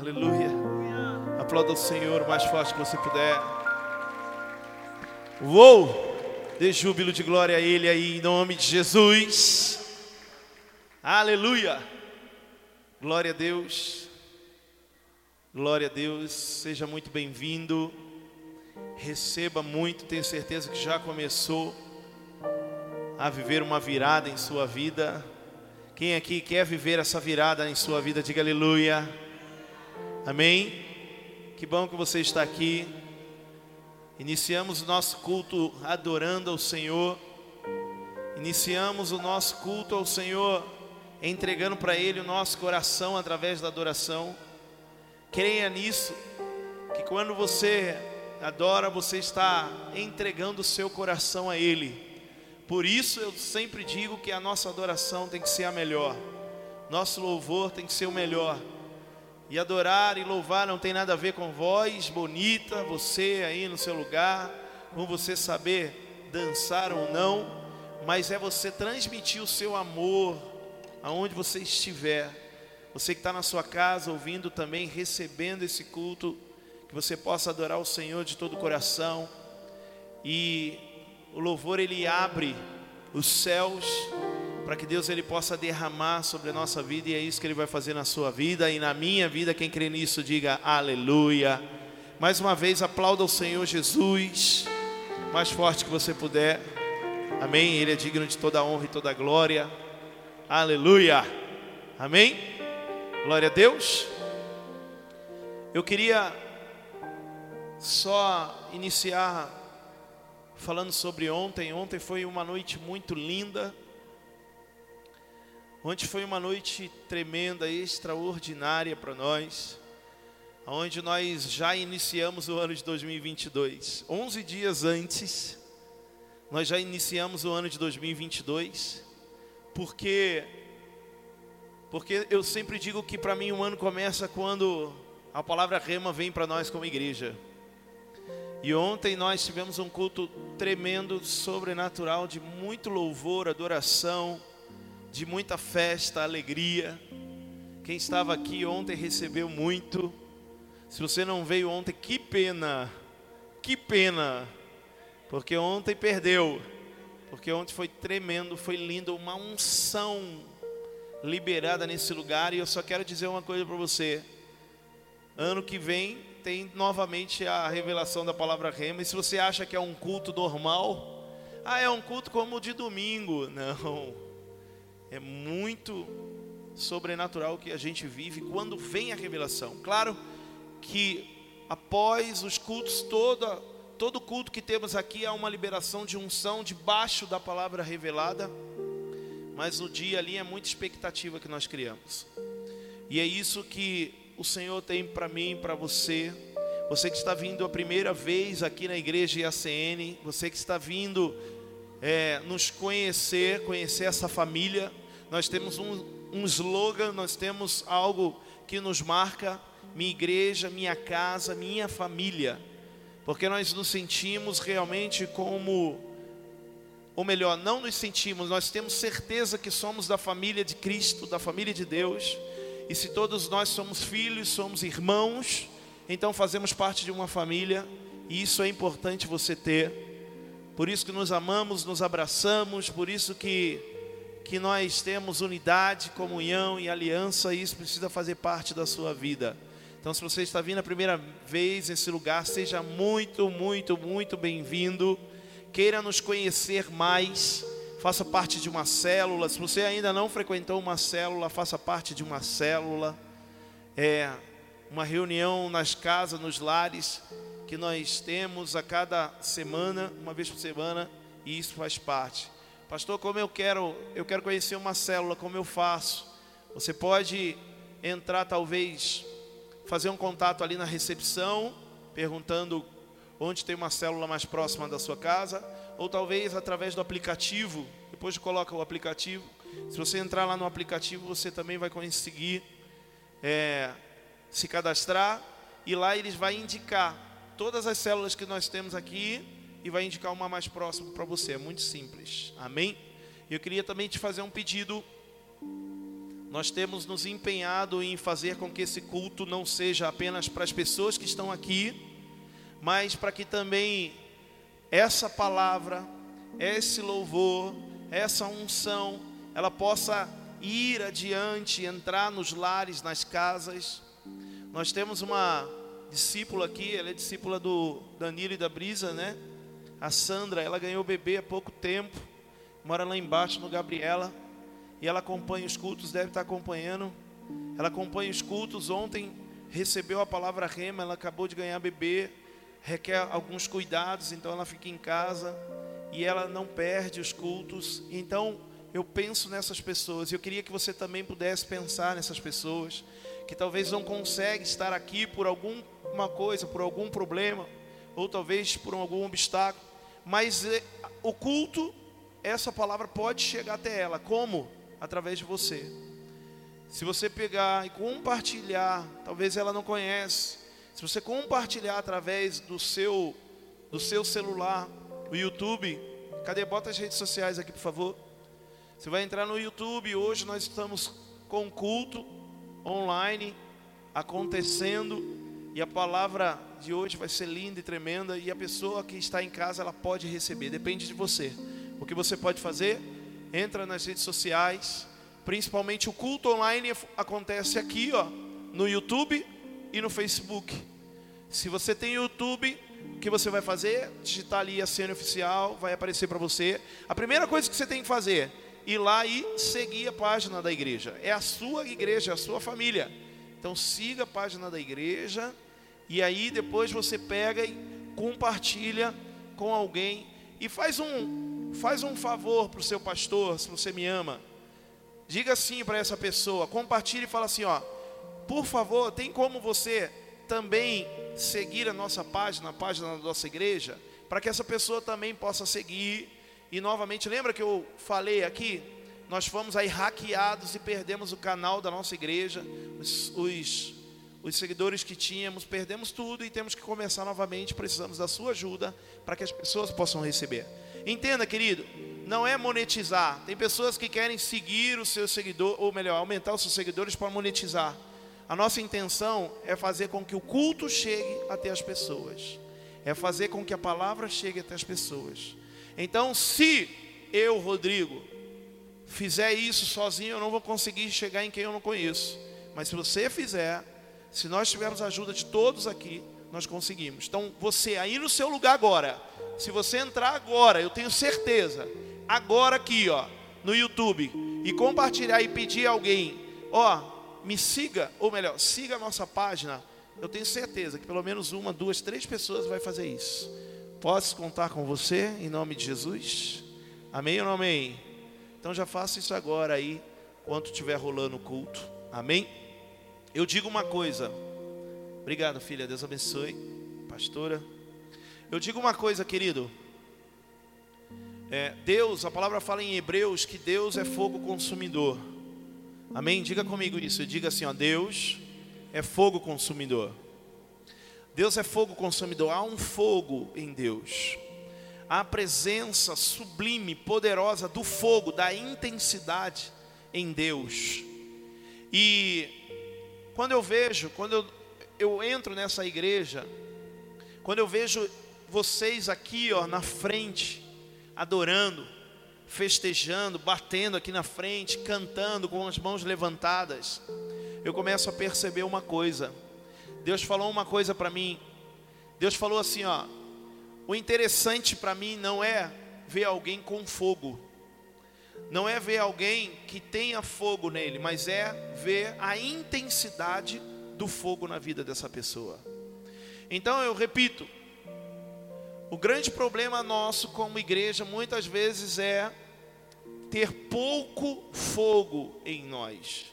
Aleluia. Aplauda o Senhor o mais forte que você puder. Uou! Dê júbilo de glória a Ele aí, em nome de Jesus. Aleluia. Glória a Deus. Glória a Deus. Seja muito bem-vindo. Receba muito, tenho certeza que já começou a viver uma virada em sua vida. Quem aqui quer viver essa virada em sua vida, diga aleluia. Amém. Que bom que você está aqui. Iniciamos o nosso culto adorando ao Senhor. Iniciamos o nosso culto ao Senhor entregando para Ele o nosso coração através da adoração. Creia nisso, que quando você adora, você está entregando o seu coração a Ele. Por isso eu sempre digo que a nossa adoração tem que ser a melhor, nosso louvor tem que ser o melhor. E adorar e louvar não tem nada a ver com voz bonita, você aí no seu lugar, com você saber dançar ou não, mas é você transmitir o seu amor aonde você estiver. Você que está na sua casa ouvindo também, recebendo esse culto, que você possa adorar o Senhor de todo o coração. E o louvor ele abre os céus para que Deus ele possa derramar sobre a nossa vida e é isso que ele vai fazer na sua vida e na minha vida. Quem crê nisso, diga aleluia. Mais uma vez, aplauda o Senhor Jesus, mais forte que você puder. Amém. Ele é digno de toda honra e toda glória. Aleluia. Amém. Glória a Deus. Eu queria só iniciar falando sobre ontem. Ontem foi uma noite muito linda. Ontem foi uma noite tremenda, extraordinária para nós, onde nós já iniciamos o ano de 2022. 11 dias antes, nós já iniciamos o ano de 2022, porque porque eu sempre digo que para mim o ano começa quando a palavra rema vem para nós como igreja. E ontem nós tivemos um culto tremendo, sobrenatural, de muito louvor, adoração de muita festa, alegria. Quem estava aqui ontem recebeu muito. Se você não veio ontem, que pena, que pena, porque ontem perdeu, porque ontem foi tremendo, foi lindo, uma unção liberada nesse lugar. E eu só quero dizer uma coisa para você: ano que vem tem novamente a revelação da palavra rema. E se você acha que é um culto normal, ah, é um culto como o de domingo, não. É muito sobrenatural que a gente vive quando vem a revelação. Claro que após os cultos, toda, todo culto que temos aqui há uma liberação de unção debaixo da palavra revelada, mas o dia ali é muita expectativa que nós criamos. E é isso que o Senhor tem para mim, para você. Você que está vindo a primeira vez aqui na igreja IACN, você que está vindo é, nos conhecer, conhecer essa família nós temos um, um slogan, nós temos algo que nos marca: minha igreja, minha casa, minha família. Porque nós nos sentimos realmente como, ou melhor, não nos sentimos, nós temos certeza que somos da família de Cristo, da família de Deus. E se todos nós somos filhos, somos irmãos, então fazemos parte de uma família, e isso é importante você ter. Por isso que nos amamos, nos abraçamos, por isso que que nós temos unidade, comunhão e aliança, e isso precisa fazer parte da sua vida. Então, se você está vindo a primeira vez nesse lugar, seja muito, muito, muito bem-vindo. Queira nos conhecer mais, faça parte de uma célula. Se você ainda não frequentou uma célula, faça parte de uma célula. É uma reunião nas casas, nos lares que nós temos a cada semana, uma vez por semana, e isso faz parte. Pastor, como eu quero, eu quero conhecer uma célula, como eu faço? Você pode entrar talvez fazer um contato ali na recepção, perguntando onde tem uma célula mais próxima da sua casa, ou talvez através do aplicativo. Depois de coloca o aplicativo. Se você entrar lá no aplicativo, você também vai conseguir é, se cadastrar e lá eles vai indicar todas as células que nós temos aqui e vai indicar uma mais próxima para você. É muito simples. Amém? Eu queria também te fazer um pedido. nós temos nos empenhado em fazer com que esse culto não seja apenas para as pessoas que estão aqui, mas para que também essa palavra, esse louvor, essa unção, ela possa ir adiante, entrar nos lares, nas casas. Nós temos uma discípula aqui, ela é discípula do Danilo e da Brisa, né? A Sandra, ela ganhou bebê há pouco tempo, mora lá embaixo no Gabriela e ela acompanha os cultos, deve estar acompanhando. Ela acompanha os cultos. Ontem recebeu a palavra rema, ela acabou de ganhar bebê, requer alguns cuidados, então ela fica em casa e ela não perde os cultos. Então eu penso nessas pessoas. e Eu queria que você também pudesse pensar nessas pessoas que talvez não conseguem estar aqui por alguma coisa, por algum problema, ou talvez por algum obstáculo, mas eh, o culto, essa palavra pode chegar até ela. Como? através de você. Se você pegar e compartilhar, talvez ela não conhece. Se você compartilhar através do seu do seu celular, o YouTube, cadê bota as redes sociais aqui, por favor? Você vai entrar no YouTube, hoje nós estamos com culto online acontecendo e a palavra de hoje vai ser linda e tremenda e a pessoa que está em casa ela pode receber, depende de você. O que você pode fazer? entra nas redes sociais, principalmente o culto online acontece aqui, ó, no YouTube e no Facebook. Se você tem YouTube, o que você vai fazer? Digitar ali a cena oficial, vai aparecer para você. A primeira coisa que você tem que fazer, ir lá e seguir a página da igreja. É a sua igreja, é a sua família. Então siga a página da igreja e aí depois você pega e compartilha com alguém e faz um Faz um favor para o seu pastor, se você me ama. Diga assim para essa pessoa, compartilhe e fala assim, ó, por favor, tem como você também seguir a nossa página, a página da nossa igreja, para que essa pessoa também possa seguir. E novamente, lembra que eu falei aqui? Nós fomos aí hackeados e perdemos o canal da nossa igreja, os, os, os seguidores que tínhamos, perdemos tudo e temos que começar novamente. Precisamos da sua ajuda para que as pessoas possam receber. Entenda, querido, não é monetizar. Tem pessoas que querem seguir o seu seguidor, ou melhor, aumentar os seus seguidores para monetizar. A nossa intenção é fazer com que o culto chegue até as pessoas. É fazer com que a palavra chegue até as pessoas. Então, se eu, Rodrigo, fizer isso sozinho, eu não vou conseguir chegar em quem eu não conheço. Mas se você fizer, se nós tivermos a ajuda de todos aqui, nós conseguimos. Então, você aí no seu lugar agora, se você entrar agora, eu tenho certeza, agora aqui, ó, no YouTube, e compartilhar e pedir a alguém, ó, me siga, ou melhor, siga a nossa página, eu tenho certeza que pelo menos uma, duas, três pessoas vai fazer isso. Posso contar com você em nome de Jesus? Amém ou não amém? Então já faça isso agora aí, quando estiver rolando o culto. Amém? Eu digo uma coisa. Obrigado, filha. Deus abençoe. Pastora. Eu digo uma coisa, querido. É, Deus, a palavra fala em Hebreus que Deus é fogo consumidor. Amém? Diga comigo isso. Diga assim, ó, Deus é fogo consumidor. Deus é fogo consumidor. Há um fogo em Deus. A presença sublime, poderosa do fogo, da intensidade em Deus. E quando eu vejo, quando eu, eu entro nessa igreja, quando eu vejo vocês aqui, ó, na frente, adorando, festejando, batendo aqui na frente, cantando com as mãos levantadas, eu começo a perceber uma coisa. Deus falou uma coisa para mim. Deus falou assim, ó: "O interessante para mim não é ver alguém com fogo. Não é ver alguém que tenha fogo nele, mas é ver a intensidade do fogo na vida dessa pessoa." Então eu repito, o grande problema nosso como igreja muitas vezes é ter pouco fogo em nós,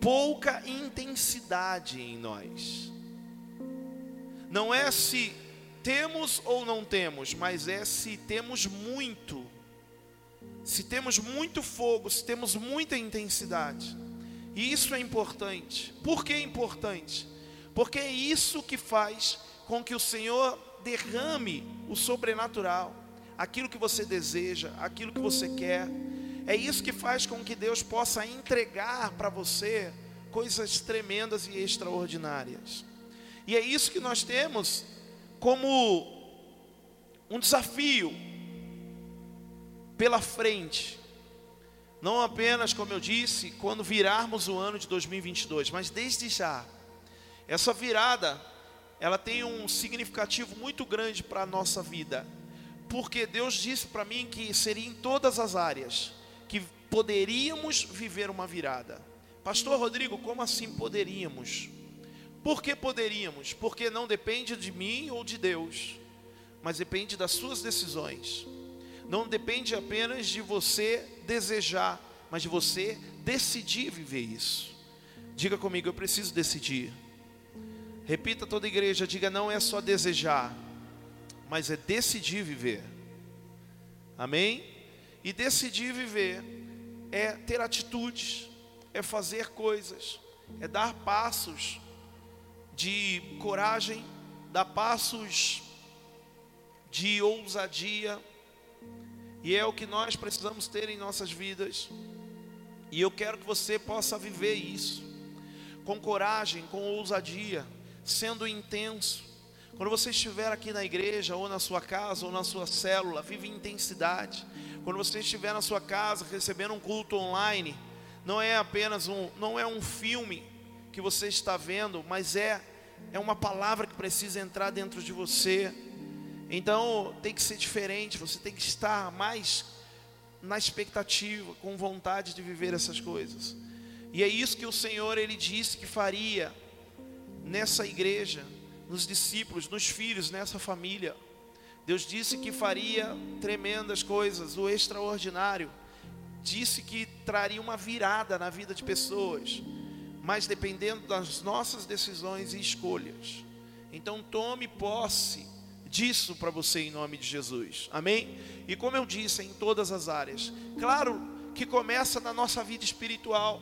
pouca intensidade em nós. Não é se temos ou não temos, mas é se temos muito. Se temos muito fogo, se temos muita intensidade. E isso é importante. Por que é importante? Porque é isso que faz com que o Senhor derrame o sobrenatural, aquilo que você deseja, aquilo que você quer. É isso que faz com que Deus possa entregar para você coisas tremendas e extraordinárias. E é isso que nós temos como um desafio pela frente. Não apenas, como eu disse, quando virarmos o ano de 2022, mas desde já. Essa virada, ela tem um significativo muito grande para a nossa vida. Porque Deus disse para mim que seria em todas as áreas que poderíamos viver uma virada. Pastor Rodrigo, como assim poderíamos? Por que poderíamos? Porque não depende de mim ou de Deus, mas depende das suas decisões. Não depende apenas de você desejar, mas de você decidir viver isso. Diga comigo, eu preciso decidir. Repita toda a igreja, diga não é só desejar, mas é decidir viver. Amém? E decidir viver é ter atitudes, é fazer coisas, é dar passos de coragem, dar passos de ousadia, e é o que nós precisamos ter em nossas vidas. E eu quero que você possa viver isso com coragem, com ousadia, sendo intenso. Quando você estiver aqui na igreja, ou na sua casa, ou na sua célula, vive intensidade. Quando você estiver na sua casa recebendo um culto online, não é apenas um, não é um filme que você está vendo, mas é é uma palavra que precisa entrar dentro de você. Então tem que ser diferente, você tem que estar mais na expectativa, com vontade de viver essas coisas. E é isso que o Senhor ele disse que faria nessa igreja, nos discípulos, nos filhos, nessa família. Deus disse que faria tremendas coisas, o extraordinário. Disse que traria uma virada na vida de pessoas, mas dependendo das nossas decisões e escolhas. Então tome posse disso para você em nome de Jesus. Amém? E como eu disse, em todas as áreas. Claro que começa na nossa vida espiritual.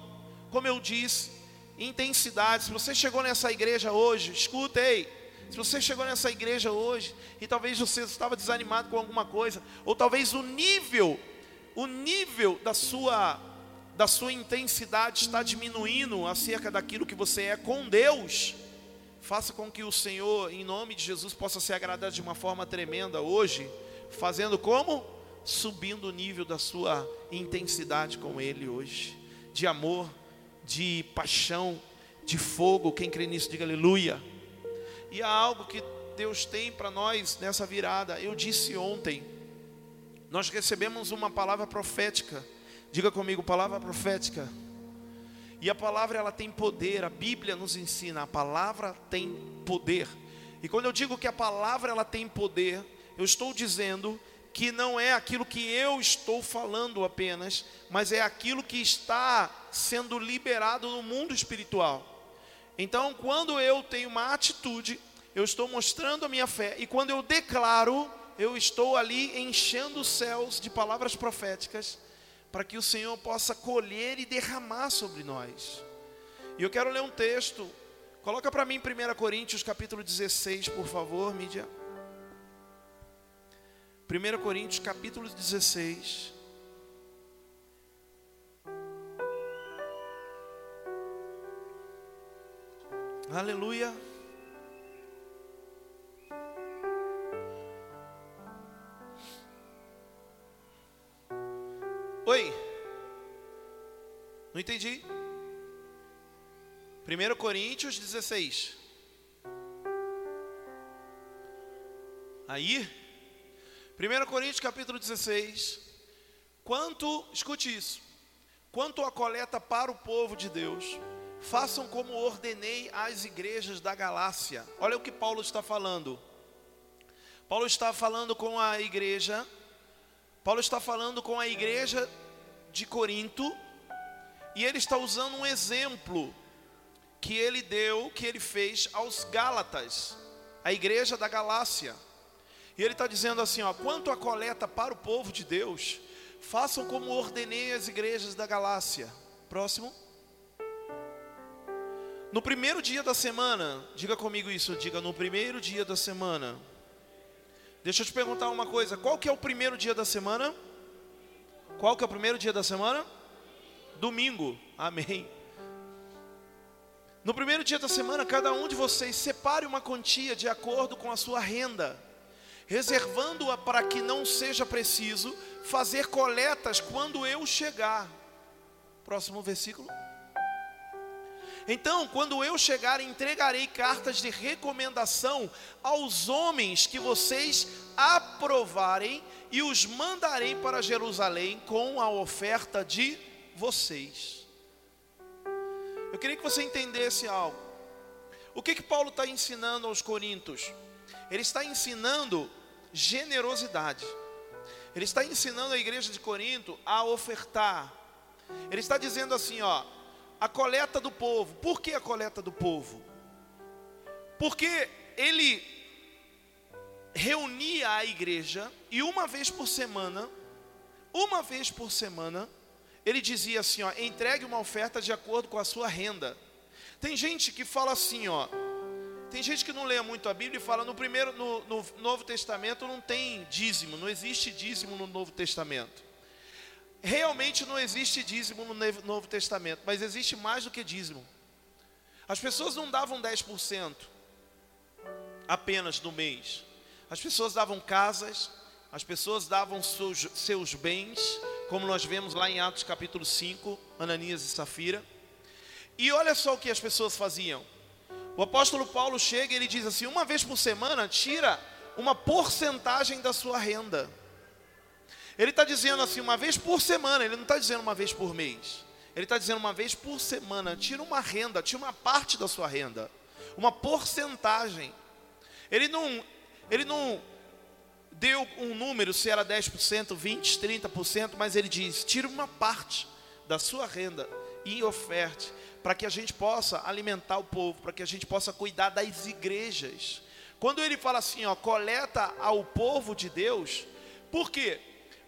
Como eu disse, intensidade. Se você chegou nessa igreja hoje, escuta, ei, se você chegou nessa igreja hoje e talvez você estava desanimado com alguma coisa, ou talvez o nível, o nível da sua da sua intensidade está diminuindo acerca daquilo que você é com Deus, faça com que o Senhor, em nome de Jesus, possa se agradar de uma forma tremenda hoje, fazendo como? Subindo o nível da sua intensidade com Ele hoje, de amor, de paixão, de fogo. Quem crê nisso, diga aleluia. E há algo que Deus tem para nós nessa virada. Eu disse ontem, nós recebemos uma palavra profética. Diga comigo, palavra profética. E a palavra ela tem poder, a Bíblia nos ensina, a palavra tem poder. E quando eu digo que a palavra ela tem poder, eu estou dizendo que não é aquilo que eu estou falando apenas, mas é aquilo que está sendo liberado no mundo espiritual. Então, quando eu tenho uma atitude, eu estou mostrando a minha fé, e quando eu declaro, eu estou ali enchendo os céus de palavras proféticas, para que o Senhor possa colher e derramar sobre nós. E eu quero ler um texto, coloca para mim 1 Coríntios capítulo 16, por favor, mídia. 1 Coríntios capítulo 16. Aleluia. Oi. Não entendi. 1 Coríntios 16. Aí, 1 Coríntios capítulo 16. Quanto, escute isso. Quanto a coleta para o povo de Deus, Façam como ordenei às igrejas da Galácia. Olha o que Paulo está falando. Paulo está falando com a igreja, Paulo está falando com a igreja de Corinto, e ele está usando um exemplo que ele deu, que ele fez aos Gálatas, a igreja da Galácia. E ele está dizendo assim: ó, quanto a coleta para o povo de Deus, façam como ordenei as igrejas da Galácia. Próximo. No primeiro dia da semana, diga comigo isso, diga no primeiro dia da semana. Deixa eu te perguntar uma coisa, qual que é o primeiro dia da semana? Qual que é o primeiro dia da semana? Domingo. Amém. No primeiro dia da semana, cada um de vocês separe uma quantia de acordo com a sua renda, reservando-a para que não seja preciso fazer coletas quando eu chegar. Próximo versículo. Então, quando eu chegar, entregarei cartas de recomendação aos homens que vocês aprovarem e os mandarei para Jerusalém com a oferta de vocês. Eu queria que você entendesse algo. O que que Paulo está ensinando aos Coríntios? Ele está ensinando generosidade. Ele está ensinando a igreja de Corinto a ofertar. Ele está dizendo assim, ó, a coleta do povo. Por que a coleta do povo? Porque ele reunia a igreja e uma vez por semana, uma vez por semana, ele dizia assim, ó, entregue uma oferta de acordo com a sua renda. Tem gente que fala assim, ó, tem gente que não lê muito a Bíblia e fala no primeiro, no, no Novo Testamento não tem dízimo, não existe dízimo no Novo Testamento. Realmente não existe dízimo no Novo Testamento, mas existe mais do que dízimo. As pessoas não davam 10% apenas no mês. As pessoas davam casas, as pessoas davam seus, seus bens, como nós vemos lá em Atos capítulo 5, Ananias e Safira. E olha só o que as pessoas faziam. O apóstolo Paulo chega e ele diz assim: uma vez por semana, tira uma porcentagem da sua renda. Ele está dizendo assim, uma vez por semana, ele não está dizendo uma vez por mês. Ele está dizendo uma vez por semana, tira uma renda, tira uma parte da sua renda, uma porcentagem. Ele não, ele não deu um número, se era 10%, 20%, 30%, mas ele diz: tira uma parte da sua renda e oferte, para que a gente possa alimentar o povo, para que a gente possa cuidar das igrejas. Quando ele fala assim, ó, coleta ao povo de Deus, por quê?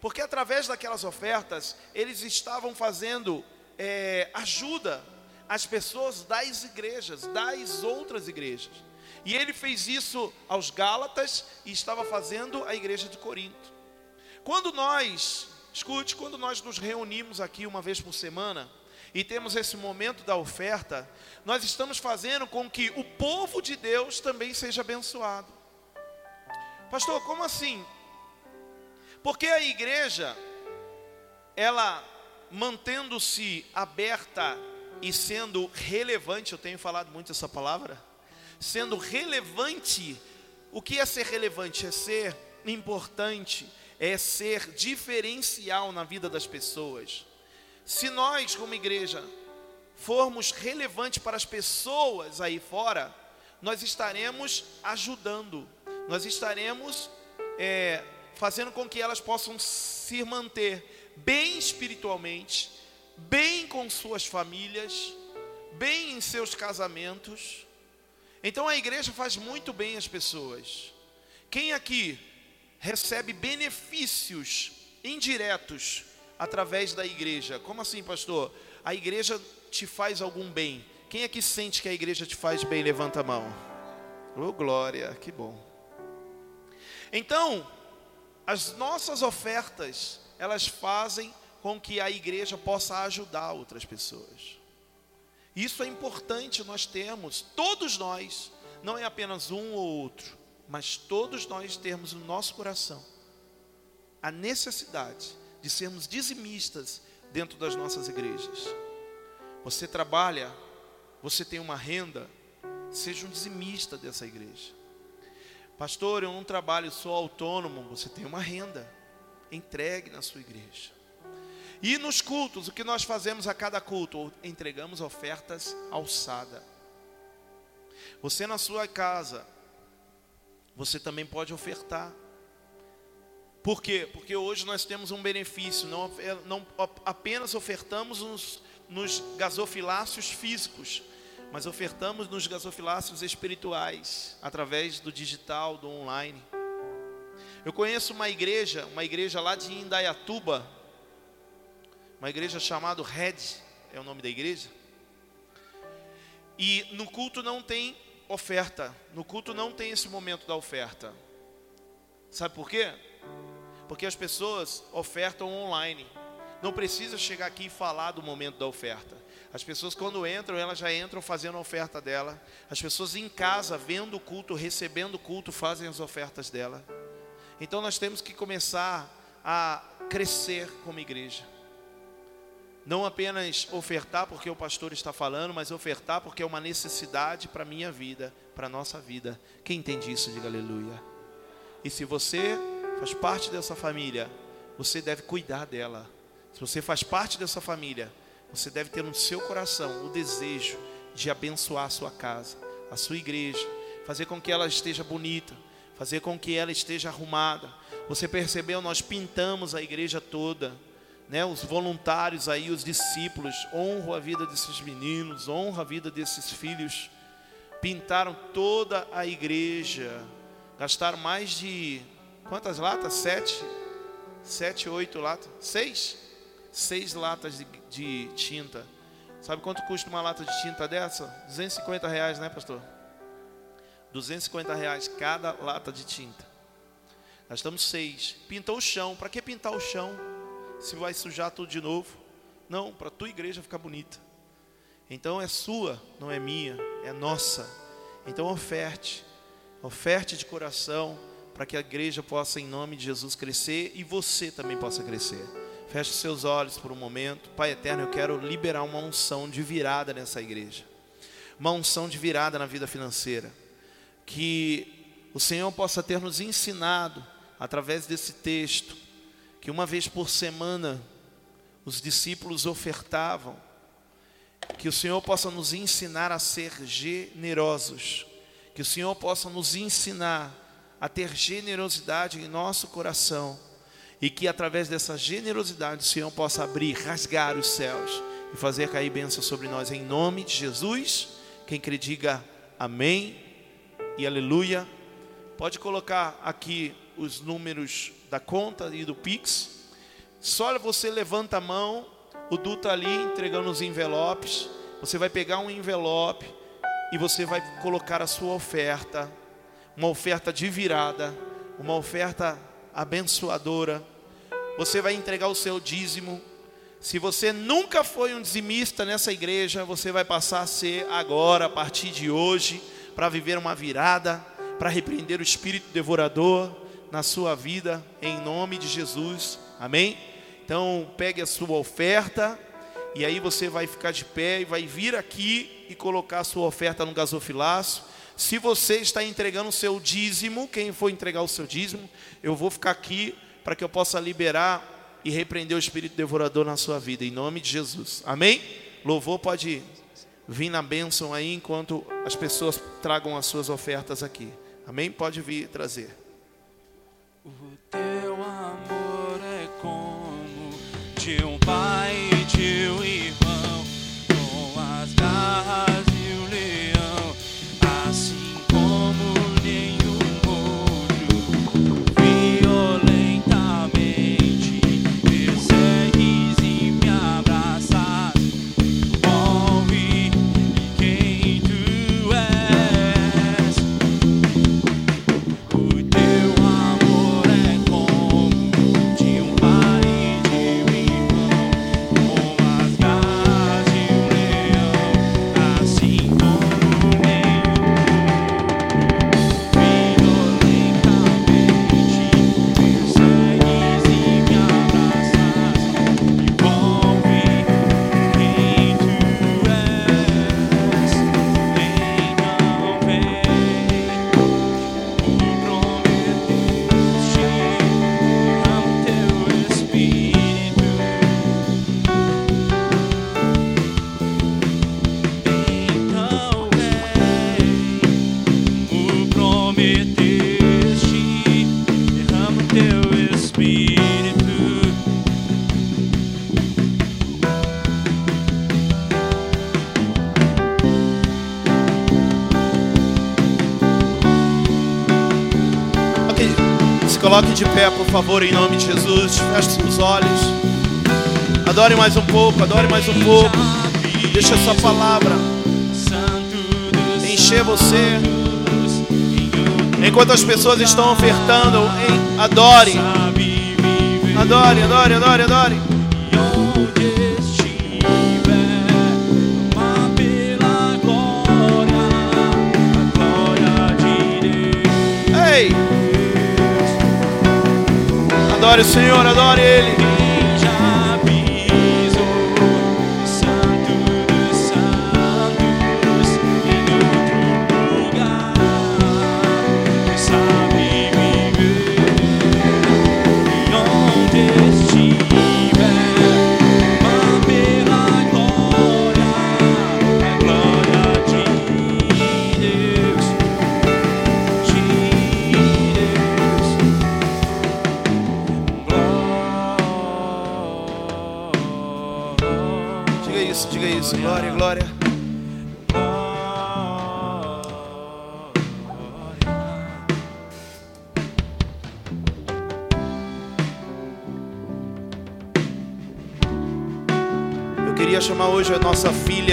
Porque através daquelas ofertas, eles estavam fazendo é, ajuda às pessoas das igrejas, das outras igrejas. E ele fez isso aos Gálatas e estava fazendo a igreja de Corinto. Quando nós, escute, quando nós nos reunimos aqui uma vez por semana e temos esse momento da oferta, nós estamos fazendo com que o povo de Deus também seja abençoado. Pastor, como assim? Porque a igreja, ela mantendo-se aberta e sendo relevante, eu tenho falado muito essa palavra, sendo relevante, o que é ser relevante? É ser importante, é ser diferencial na vida das pessoas. Se nós, como igreja, formos relevantes para as pessoas aí fora, nós estaremos ajudando, nós estaremos é, fazendo com que elas possam se manter bem espiritualmente, bem com suas famílias, bem em seus casamentos. Então a igreja faz muito bem as pessoas. Quem aqui recebe benefícios indiretos através da igreja? Como assim, pastor? A igreja te faz algum bem. Quem aqui sente que a igreja te faz bem? Levanta a mão. Oh, glória, que bom. Então, as nossas ofertas, elas fazem com que a igreja possa ajudar outras pessoas. Isso é importante nós termos, todos nós, não é apenas um ou outro, mas todos nós termos no nosso coração a necessidade de sermos dizimistas dentro das nossas igrejas. Você trabalha, você tem uma renda, seja um dizimista dessa igreja. Pastor, eu não trabalho, sou autônomo. Você tem uma renda. Entregue na sua igreja. E nos cultos, o que nós fazemos a cada culto? Entregamos ofertas alçada. Você na sua casa, você também pode ofertar. Por quê? Porque hoje nós temos um benefício, não, não apenas ofertamos nos, nos gasofiláceos físicos, mas ofertamos nos gasofiláceos espirituais, através do digital, do online. Eu conheço uma igreja, uma igreja lá de Indaiatuba, uma igreja chamada Red, é o nome da igreja. E no culto não tem oferta, no culto não tem esse momento da oferta. Sabe por quê? Porque as pessoas ofertam online. não precisa chegar aqui e falar do momento da oferta. As pessoas quando entram, elas já entram fazendo a oferta dela. As pessoas em casa, vendo o culto, recebendo o culto, fazem as ofertas dela. Então nós temos que começar a crescer como igreja. Não apenas ofertar porque o pastor está falando, mas ofertar porque é uma necessidade para a minha vida, para a nossa vida. Quem entende isso, diga aleluia. E se você faz parte dessa família, você deve cuidar dela. Se você faz parte dessa família, você deve ter no seu coração o desejo de abençoar a sua casa, a sua igreja, fazer com que ela esteja bonita, fazer com que ela esteja arrumada. Você percebeu? Nós pintamos a igreja toda né, os voluntários aí, os discípulos, honram a vida desses meninos, honram a vida desses filhos. Pintaram toda a igreja, gastaram mais de quantas latas? Sete, sete, oito latas, seis, seis latas de, de tinta. Sabe quanto custa uma lata de tinta dessa? 250 reais, né, pastor? 250 reais cada lata de tinta. Nós estamos seis. Pintou o chão. Para que pintar o chão? se vai sujar tudo de novo. Não, para tua igreja ficar bonita. Então é sua, não é minha, é nossa. Então oferte, oferte de coração para que a igreja possa, em nome de Jesus, crescer e você também possa crescer. Feche seus olhos por um momento. Pai eterno, eu quero liberar uma unção de virada nessa igreja. Uma unção de virada na vida financeira. Que o Senhor possa ter nos ensinado, através desse texto, que uma vez por semana os discípulos ofertavam, que o Senhor possa nos ensinar a ser generosos, que o Senhor possa nos ensinar a ter generosidade em nosso coração e que através dessa generosidade o Senhor possa abrir, rasgar os céus e fazer cair bênção sobre nós em nome de Jesus. Quem crê diga amém e aleluia. Pode colocar aqui os números da conta e do Pix. Só você levanta a mão, o Du está ali entregando os envelopes. Você vai pegar um envelope e você vai colocar a sua oferta, uma oferta de virada, uma oferta abençoadora. Você vai entregar o seu dízimo. Se você nunca foi um dizimista nessa igreja, você vai passar a ser agora, a partir de hoje, para viver uma virada, para repreender o espírito devorador na sua vida, em nome de Jesus. Amém? Então, pegue a sua oferta e aí você vai ficar de pé e vai vir aqui e colocar a sua oferta no gasofilaço. Se você está entregando o seu dízimo, quem for entregar o seu dízimo, eu vou ficar aqui para que eu possa liberar e repreender o espírito devorador na sua vida, em nome de Jesus. Amém? Louvor pode vir na bênção aí enquanto as pessoas tragam as suas ofertas aqui. Amém? Pode vir trazer. O teu amor é como de um pai coloque de pé, por favor, em nome de Jesus. Feche seus olhos. Adore mais um pouco, adore mais um pouco. Deixa essa palavra encher você. Enquanto as pessoas estão ofertando, adore, adore, adore, adore, adore. Adore o Senhor, adore Ele.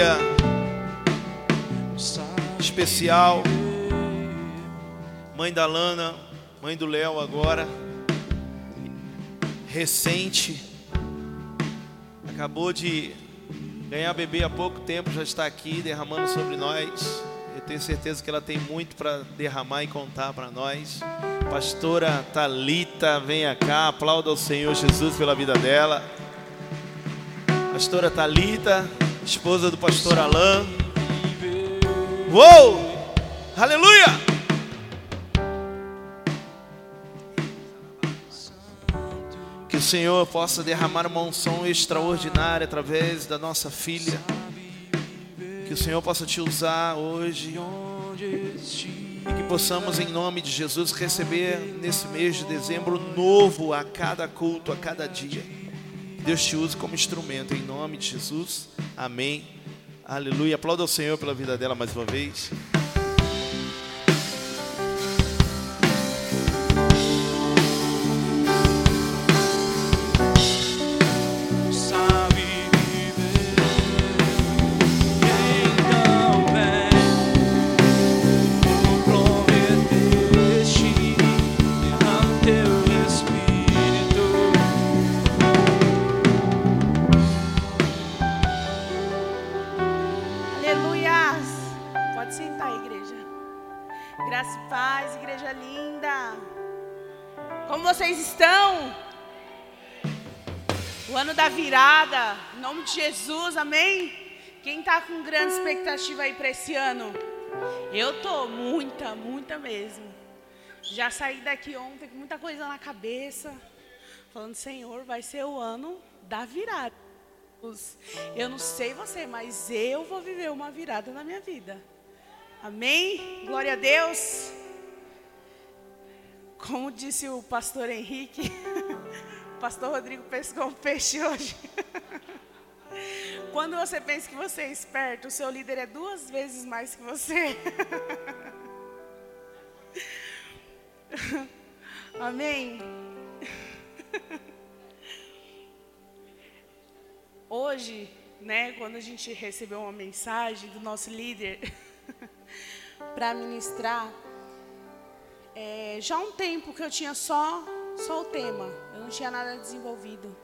Filha especial, mãe da Lana, mãe do Léo agora, recente, acabou de ganhar bebê há pouco tempo, já está aqui derramando sobre nós. Eu tenho certeza que ela tem muito para derramar e contar para nós. Pastora Talita, venha cá, aplauda ao Senhor Jesus pela vida dela. Pastora Talita, esposa do pastor Alain. Uou! Aleluia! Que o Senhor possa derramar uma unção extraordinária através da nossa filha. Que o Senhor possa te usar hoje. E que possamos, em nome de Jesus, receber nesse mês de dezembro novo a cada culto, a cada dia. Deus te use como instrumento, em nome de Jesus. Amém. Aleluia. Aplauda ao Senhor pela vida dela mais uma vez. Vocês estão? O ano da virada, em nome de Jesus, amém? Quem está com grande expectativa aí para esse ano? Eu tô, muita, muita mesmo. Já saí daqui ontem com muita coisa na cabeça, falando, Senhor, vai ser o ano da virada. Eu não sei você, mas eu vou viver uma virada na minha vida. Amém? Glória a Deus. Como disse o pastor Henrique, o pastor Rodrigo pescou um peixe hoje. Quando você pensa que você é esperto, o seu líder é duas vezes mais que você. Amém? Hoje, né, quando a gente recebeu uma mensagem do nosso líder para ministrar, é, já um tempo que eu tinha só, só o tema, eu não tinha nada desenvolvido.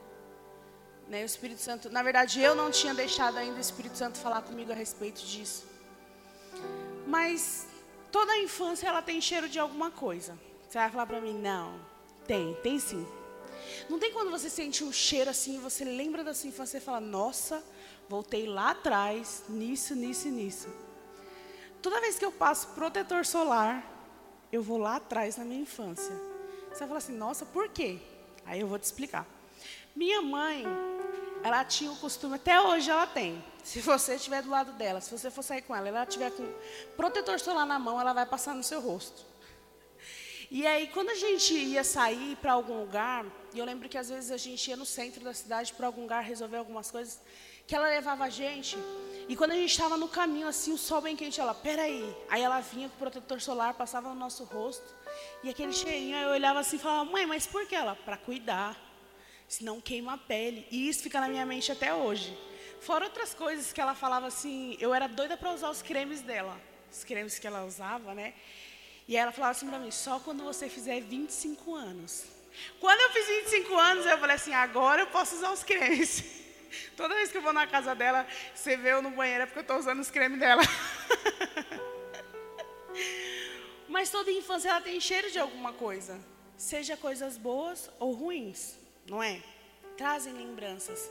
Né, o Espírito Santo, na verdade, eu não tinha deixado ainda o Espírito Santo falar comigo a respeito disso. Mas toda a infância ela tem cheiro de alguma coisa. Você vai falar para mim, não, tem, tem sim. Não tem quando você sente um cheiro assim e você lembra da sua infância e fala, nossa, voltei lá atrás, nisso, nisso e nisso. Toda vez que eu passo protetor solar, eu vou lá atrás na minha infância. Você vai falar assim, nossa, por quê? Aí eu vou te explicar. Minha mãe, ela tinha o costume, até hoje ela tem. Se você estiver do lado dela, se você for sair com ela, ela estiver com protetor solar na mão, ela vai passar no seu rosto. E aí, quando a gente ia sair para algum lugar, e eu lembro que às vezes a gente ia no centro da cidade para algum lugar resolver algumas coisas, que ela levava a gente, e quando a gente estava no caminho, assim, o sol bem quente, ela, peraí. Aí ela vinha com o protetor solar, passava no nosso rosto, e aquele cheirinho, eu olhava assim e falava, mãe, mas por que ela? Para cuidar, senão queima a pele. E isso fica na minha mente até hoje. Fora outras coisas que ela falava assim, eu era doida para usar os cremes dela, os cremes que ela usava, né? E ela falava assim para mim, só quando você fizer 25 anos. Quando eu fiz 25 anos, eu falei assim, agora eu posso usar os cremes. Toda vez que eu vou na casa dela, você vê eu no banheiro, é porque eu estou usando os cremes dela. Mas toda infância ela tem cheiro de alguma coisa. seja coisas boas ou ruins, não é? Trazem lembranças.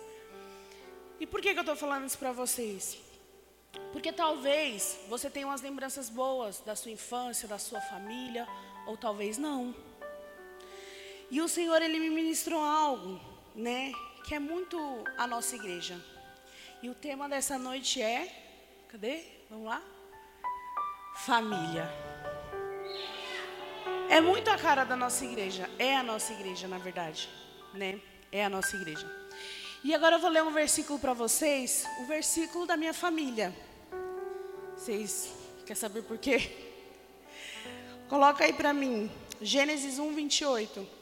E por que, que eu estou falando isso para vocês? Porque talvez você tenha umas lembranças boas da sua infância, da sua família, ou talvez não. E o Senhor, Ele me ministrou algo, né? Que é muito a nossa igreja. E o tema dessa noite é. Cadê? Vamos lá? Família. É muito a cara da nossa igreja. É a nossa igreja, na verdade. Né? É a nossa igreja. E agora eu vou ler um versículo para vocês. O versículo da minha família. Vocês querem saber por quê? Coloca aí para mim. Gênesis 1, 28.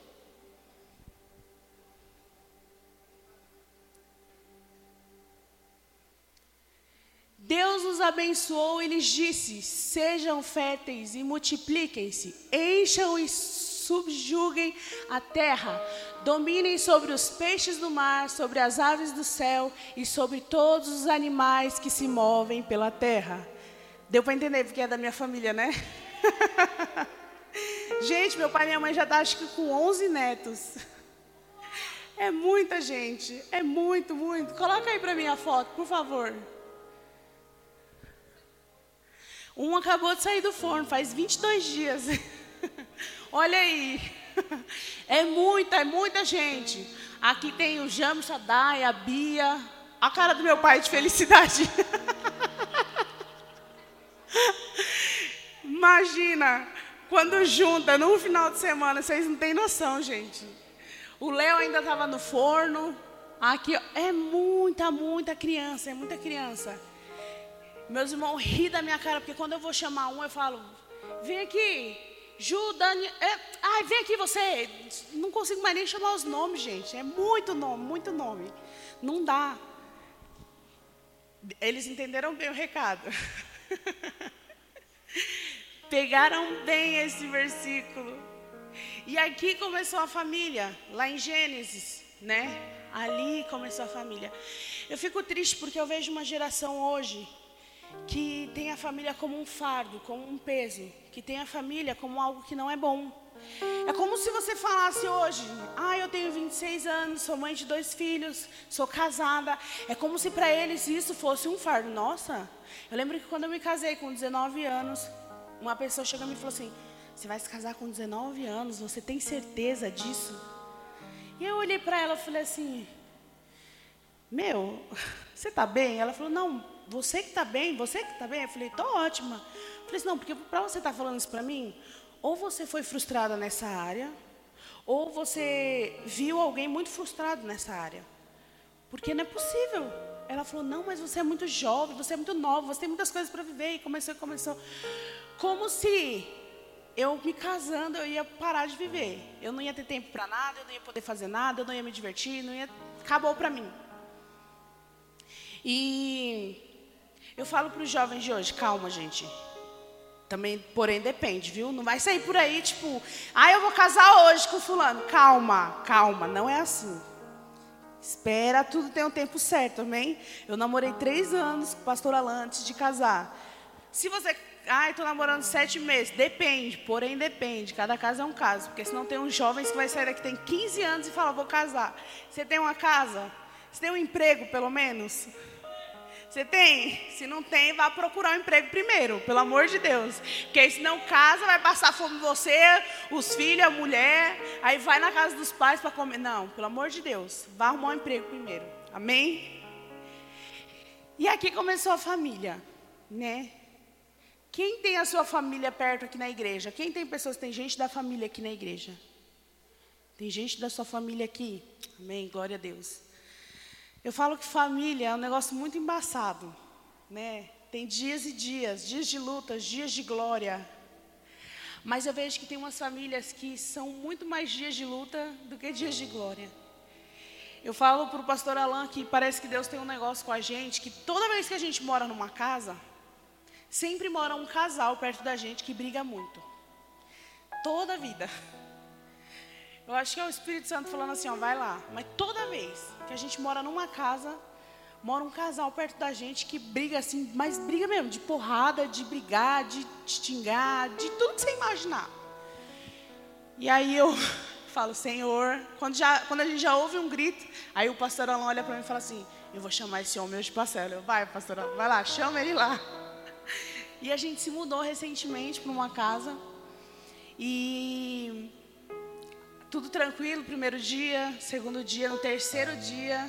Deus os abençoou e lhes disse: Sejam férteis e multipliquem-se, encham e subjuguem a terra, dominem sobre os peixes do mar, sobre as aves do céu e sobre todos os animais que se movem pela terra. Deu para entender porque é da minha família, né? gente, meu pai e minha mãe já está acho que com 11 netos. É muita gente, é muito, muito. Coloca aí para mim a foto, por favor. Um acabou de sair do forno, faz 22 dias. Olha aí. É muita, é muita gente. Aqui tem o James Sadai, a Bia. A cara do meu pai de felicidade. Imagina, quando junta num final de semana, vocês não têm noção, gente. O Léo ainda estava no forno. Aqui, é muita, muita criança, é muita criança. Meus irmãos ri da minha cara, porque quando eu vou chamar um, eu falo: vem aqui, Ju, Dani. É, ai, vem aqui você. Não consigo mais nem chamar os nomes, gente. É muito nome, muito nome. Não dá. Eles entenderam bem o recado. Pegaram bem esse versículo. E aqui começou a família, lá em Gênesis, né? Ali começou a família. Eu fico triste porque eu vejo uma geração hoje que tem a família como um fardo, como um peso, que tem a família como algo que não é bom. É como se você falasse hoje: Ah, eu tenho 26 anos, sou mãe de dois filhos, sou casada. É como se para eles isso fosse um fardo. Nossa, eu lembro que quando eu me casei com 19 anos, uma pessoa chegou e me falou assim: Você vai se casar com 19 anos, você tem certeza disso? E eu olhei para ela e falei assim: Meu, você está bem? Ela falou: Não, você que está bem, você que está bem? Eu falei, estou ótima. Eu falei assim, não, porque para você estar tá falando isso para mim, ou você foi frustrada nessa área, ou você viu alguém muito frustrado nessa área. Porque não é possível. Ela falou, não, mas você é muito jovem, você é muito nova, você tem muitas coisas para viver. E começou, começou. Como se eu me casando, eu ia parar de viver. Eu não ia ter tempo para nada, eu não ia poder fazer nada, eu não ia me divertir, não ia... acabou para mim. E eu falo para os jovens de hoje, calma, gente. Também, porém, depende, viu? Não vai sair por aí, tipo, ah, eu vou casar hoje com fulano. Calma, calma, não é assim. Espera, tudo tem um tempo certo, amém? Eu namorei três anos com o pastor Alan antes de casar. Se você, ah, estou namorando sete meses, depende, porém depende. Cada caso é um caso, porque senão tem uns jovens que vai sair daqui, tem 15 anos e fala, vou casar. Você tem uma casa? Você tem um emprego, pelo menos? Você tem? Se não tem, vá procurar um emprego primeiro, pelo amor de Deus. Porque se não casa, vai passar fome você, os filhos, a mulher, aí vai na casa dos pais para comer. Não, pelo amor de Deus, vá arrumar um emprego primeiro. Amém? E aqui começou a família, né? Quem tem a sua família perto aqui na igreja? Quem tem pessoas, tem gente da família aqui na igreja? Tem gente da sua família aqui? Amém, glória a Deus. Eu falo que família é um negócio muito embaçado, né? Tem dias e dias, dias de lutas, dias de glória. Mas eu vejo que tem umas famílias que são muito mais dias de luta do que dias de glória. Eu falo para o pastor Alain que parece que Deus tem um negócio com a gente, que toda vez que a gente mora numa casa, sempre mora um casal perto da gente que briga muito. Toda a vida. Eu acho que é o Espírito Santo falando assim, ó, vai lá. Mas toda vez que a gente mora numa casa, mora um casal perto da gente que briga assim, mas briga mesmo, de porrada, de brigar, de xingar, de tudo que você imaginar. E aí eu falo, Senhor, quando, já, quando a gente já ouve um grito, aí o pastor Alan olha para mim e fala assim, eu vou chamar esse homem hoje para cela. Eu, vai, pastor Alan, vai lá, chama ele lá. E a gente se mudou recentemente para uma casa. E tudo tranquilo, primeiro dia, segundo dia, no terceiro dia.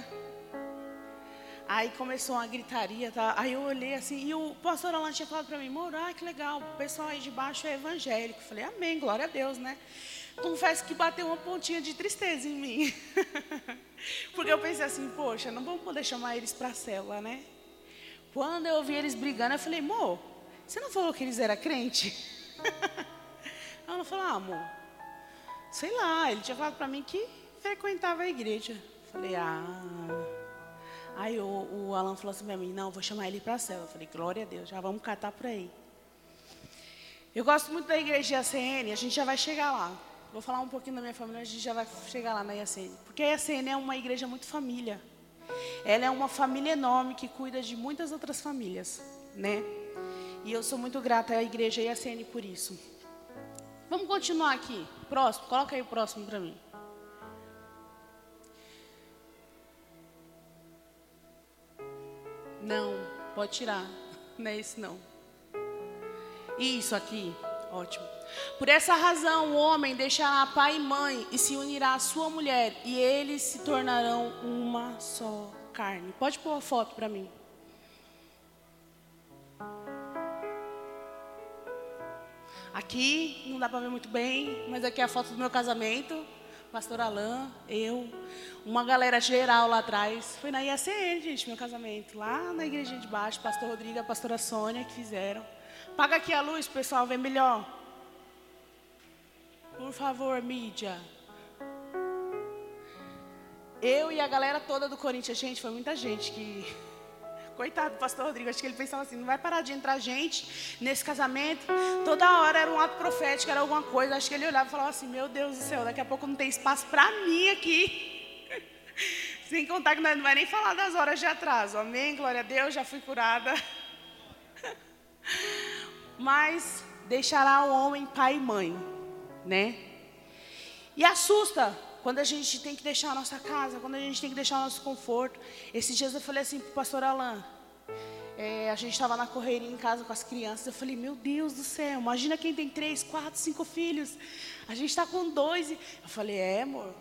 Aí começou uma gritaria, tá? aí eu olhei assim, e o pastor Alan tinha falado para mim, Moro, ah, que legal, o pessoal aí de baixo é evangélico. Eu falei, amém, glória a Deus, né? Confesso que bateu uma pontinha de tristeza em mim. Porque eu pensei assim, poxa, não vamos poder chamar eles para a né? Quando eu vi eles brigando, eu falei, amor, você não falou que eles eram crente? Ela falou, ah, amor, sei lá, ele tinha falado para mim que frequentava a igreja. Falei, ah. Aí o, o Alan falou assim para mim, não, vou chamar ele para a célula. Eu falei, glória a Deus, já vamos catar por aí. Eu gosto muito da igreja IACN, a gente já vai chegar lá. Vou falar um pouquinho da minha família, a gente já vai chegar lá na IACN. Porque a IACN é uma igreja muito família. Ela é uma família enorme que cuida de muitas outras famílias, né? E eu sou muito grata à igreja IACN por isso. Vamos continuar aqui. Próximo, coloca aí o próximo para mim. Não, pode tirar. Não é esse não. Isso aqui, ótimo. Por essa razão, o homem deixará pai e mãe e se unirá à sua mulher, e eles se tornarão uma só carne. Pode pôr a foto para mim. Aqui não dá para ver muito bem, mas aqui é a foto do meu casamento. Pastor Alain, eu, uma galera geral lá atrás. Foi na IACN, gente, meu casamento. Lá na igreja de baixo, pastor Rodrigo a pastora Sônia que fizeram. Paga aqui a luz, pessoal, vê melhor. Por favor, mídia. Eu e a galera toda do Corinthians, gente, foi muita gente que. Coitado do pastor Rodrigo, acho que ele pensava assim: não vai parar de entrar gente nesse casamento. Toda hora era um ato profético, era alguma coisa. Acho que ele olhava e falava assim: meu Deus do céu, daqui a pouco não tem espaço para mim aqui. Sem contar que não vai nem falar das horas de atraso. Amém, glória a Deus, já fui curada. Mas deixará o homem pai e mãe, né? E assusta quando a gente tem que deixar a nossa casa, quando a gente tem que deixar o nosso conforto. Esses dias eu falei assim para o pastor Alain, é, a gente estava na correria em casa com as crianças. Eu falei, meu Deus do céu, imagina quem tem três, quatro, cinco filhos. A gente está com dois. Eu falei, é, amor,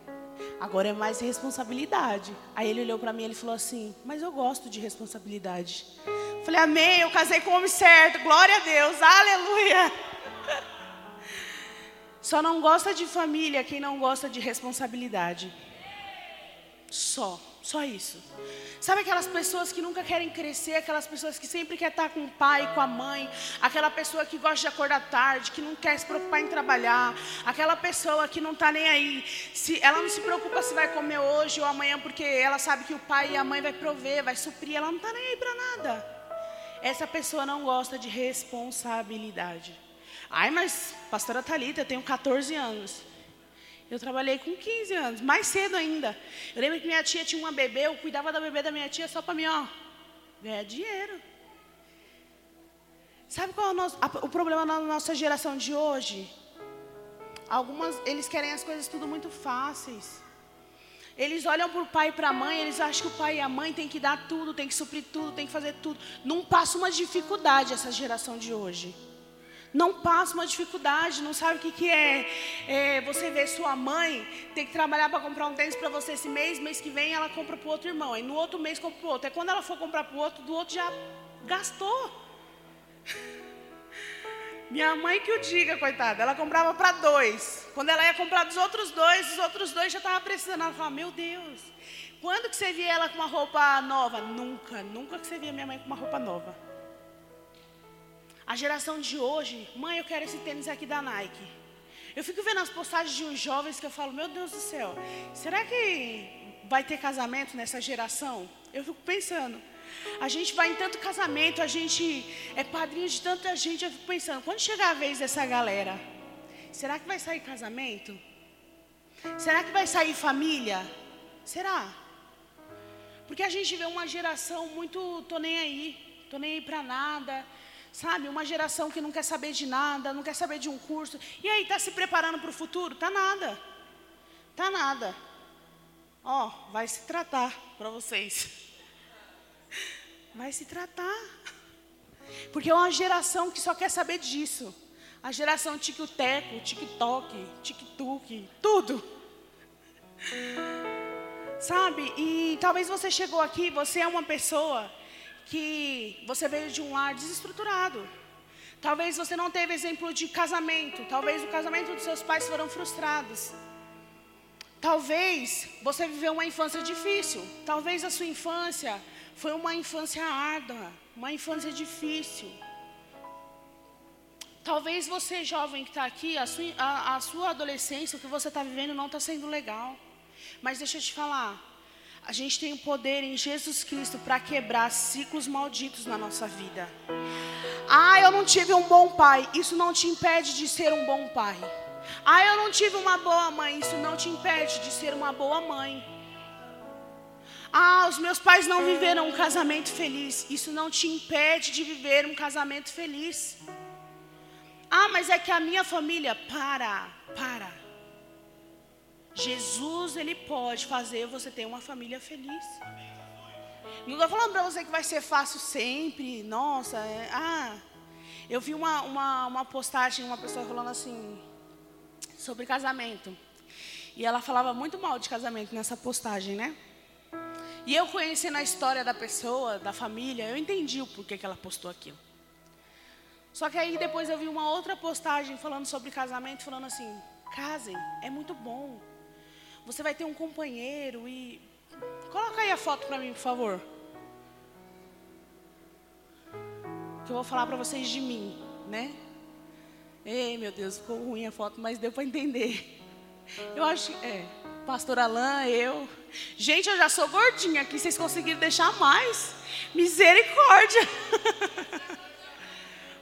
agora é mais responsabilidade. Aí ele olhou para mim e ele falou assim, mas eu gosto de responsabilidade. Eu falei, amém, eu casei com o homem certo, glória a Deus, aleluia. Só não gosta de família quem não gosta de responsabilidade. Só, só isso. Sabe aquelas pessoas que nunca querem crescer, aquelas pessoas que sempre quer estar com o pai, com a mãe, aquela pessoa que gosta de acordar tarde, que não quer se preocupar em trabalhar, aquela pessoa que não está nem aí, se ela não se preocupa se vai comer hoje ou amanhã porque ela sabe que o pai e a mãe vai prover, vai suprir, ela não está nem aí para nada. Essa pessoa não gosta de responsabilidade. Ai, mas pastora Thalita, eu tenho 14 anos. Eu trabalhei com 15 anos, mais cedo ainda. Eu lembro que minha tia tinha uma bebê, eu cuidava da bebê da minha tia só para mim, ó, ganhar dinheiro. Sabe qual é o, nosso, o problema da nossa geração de hoje? Algumas, eles querem as coisas tudo muito fáceis. Eles olham para o pai e para a mãe, eles acham que o pai e a mãe têm que dar tudo, tem que suprir tudo, tem que fazer tudo. Não passa uma dificuldade essa geração de hoje não passa uma dificuldade, não sabe o que, que é, é você ver sua mãe ter que trabalhar para comprar um tênis para você esse mês, mês que vem ela compra para o outro irmão, aí no outro mês compra para o outro. É quando ela for comprar para o outro, do outro já gastou. Minha mãe que o diga, coitada, ela comprava para dois. Quando ela ia comprar dos outros dois, os outros dois já estavam precisando. Ela falava, meu Deus, quando que você via ela com uma roupa nova? Nunca, nunca que você via minha mãe com uma roupa nova. A geração de hoje, mãe, eu quero esse tênis aqui da Nike. Eu fico vendo as postagens de uns jovens que eu falo, meu Deus do céu, será que vai ter casamento nessa geração? Eu fico pensando. A gente vai em tanto casamento, a gente é padrinho de tanta gente, eu fico pensando, quando chegar a vez dessa galera, será que vai sair casamento? Será que vai sair família? Será? Porque a gente vê uma geração muito, tô nem aí, tô nem aí para nada, Sabe, uma geração que não quer saber de nada, não quer saber de um curso. E aí, está se preparando para o futuro? Tá nada. Tá nada. Ó, vai se tratar para vocês. Vai se tratar. Porque é uma geração que só quer saber disso. A geração tic-teco, TikTok, TikTok, tudo. Sabe? E talvez você chegou aqui, você é uma pessoa que você veio de um lar desestruturado. Talvez você não teve exemplo de casamento. Talvez o casamento dos seus pais foram frustrados. Talvez você viveu uma infância difícil. Talvez a sua infância foi uma infância árdua, uma infância difícil. Talvez você, jovem que está aqui, a sua, a, a sua adolescência, o que você está vivendo não está sendo legal. Mas deixa eu te falar, a gente tem o poder em Jesus Cristo para quebrar ciclos malditos na nossa vida. Ah, eu não tive um bom pai. Isso não te impede de ser um bom pai. Ah, eu não tive uma boa mãe. Isso não te impede de ser uma boa mãe. Ah, os meus pais não viveram um casamento feliz. Isso não te impede de viver um casamento feliz. Ah, mas é que a minha família. Para, para. Jesus, ele pode fazer você ter uma família feliz. Não estou falando para você que vai ser fácil sempre. Nossa, é, ah, eu vi uma, uma, uma postagem, uma pessoa falando assim, sobre casamento. E ela falava muito mal de casamento nessa postagem, né? E eu conhecendo a história da pessoa, da família, eu entendi o porquê que ela postou aquilo. Só que aí depois eu vi uma outra postagem falando sobre casamento, falando assim: casem, é muito bom. Você vai ter um companheiro e. Coloca aí a foto para mim, por favor. Que eu vou falar para vocês de mim, né? Ei, meu Deus, ficou ruim a foto, mas deu para entender. Eu acho que. É. Pastor Alain, eu. Gente, eu já sou gordinha aqui, vocês conseguiram deixar mais? Misericórdia!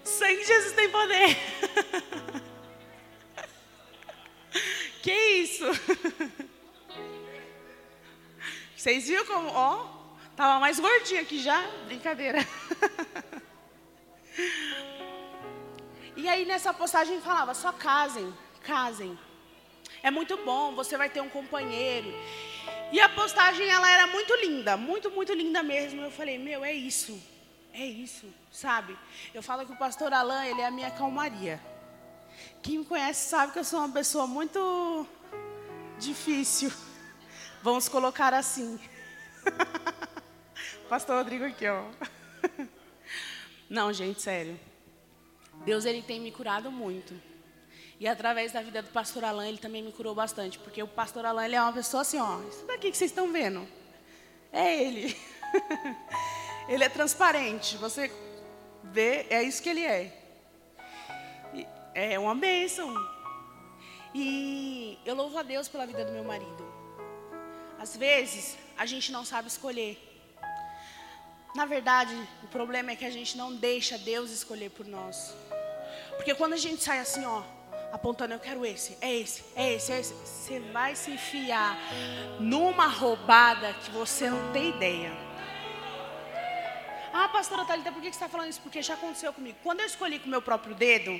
O sangue de Jesus tem poder. Que isso? Vocês viram como, ó, tava mais gordinha aqui já? Brincadeira. E aí nessa postagem falava, só casem, casem. É muito bom, você vai ter um companheiro. E a postagem ela era muito linda, muito, muito linda mesmo. Eu falei, meu, é isso. É isso, sabe? Eu falo que o pastor Alain, ele é a minha calmaria. Quem me conhece sabe que eu sou uma pessoa muito difícil. Vamos colocar assim. Pastor Rodrigo aqui, ó. Não, gente, sério. Deus ele tem me curado muito. E através da vida do pastor Alain, ele também me curou bastante, porque o pastor Alain ele é uma pessoa assim, ó, isso daqui que vocês estão vendo. É ele. ele é transparente. Você vê, é isso que ele é. É uma bênção. E eu louvo a Deus pela vida do meu marido. Às vezes, a gente não sabe escolher. Na verdade, o problema é que a gente não deixa Deus escolher por nós. Porque quando a gente sai assim, ó, apontando, eu quero esse, é esse, é esse, é esse, você vai se enfiar numa roubada que você não tem ideia. Ah, pastora Thalita, por que você está falando isso? Porque já aconteceu comigo. Quando eu escolhi com o meu próprio dedo,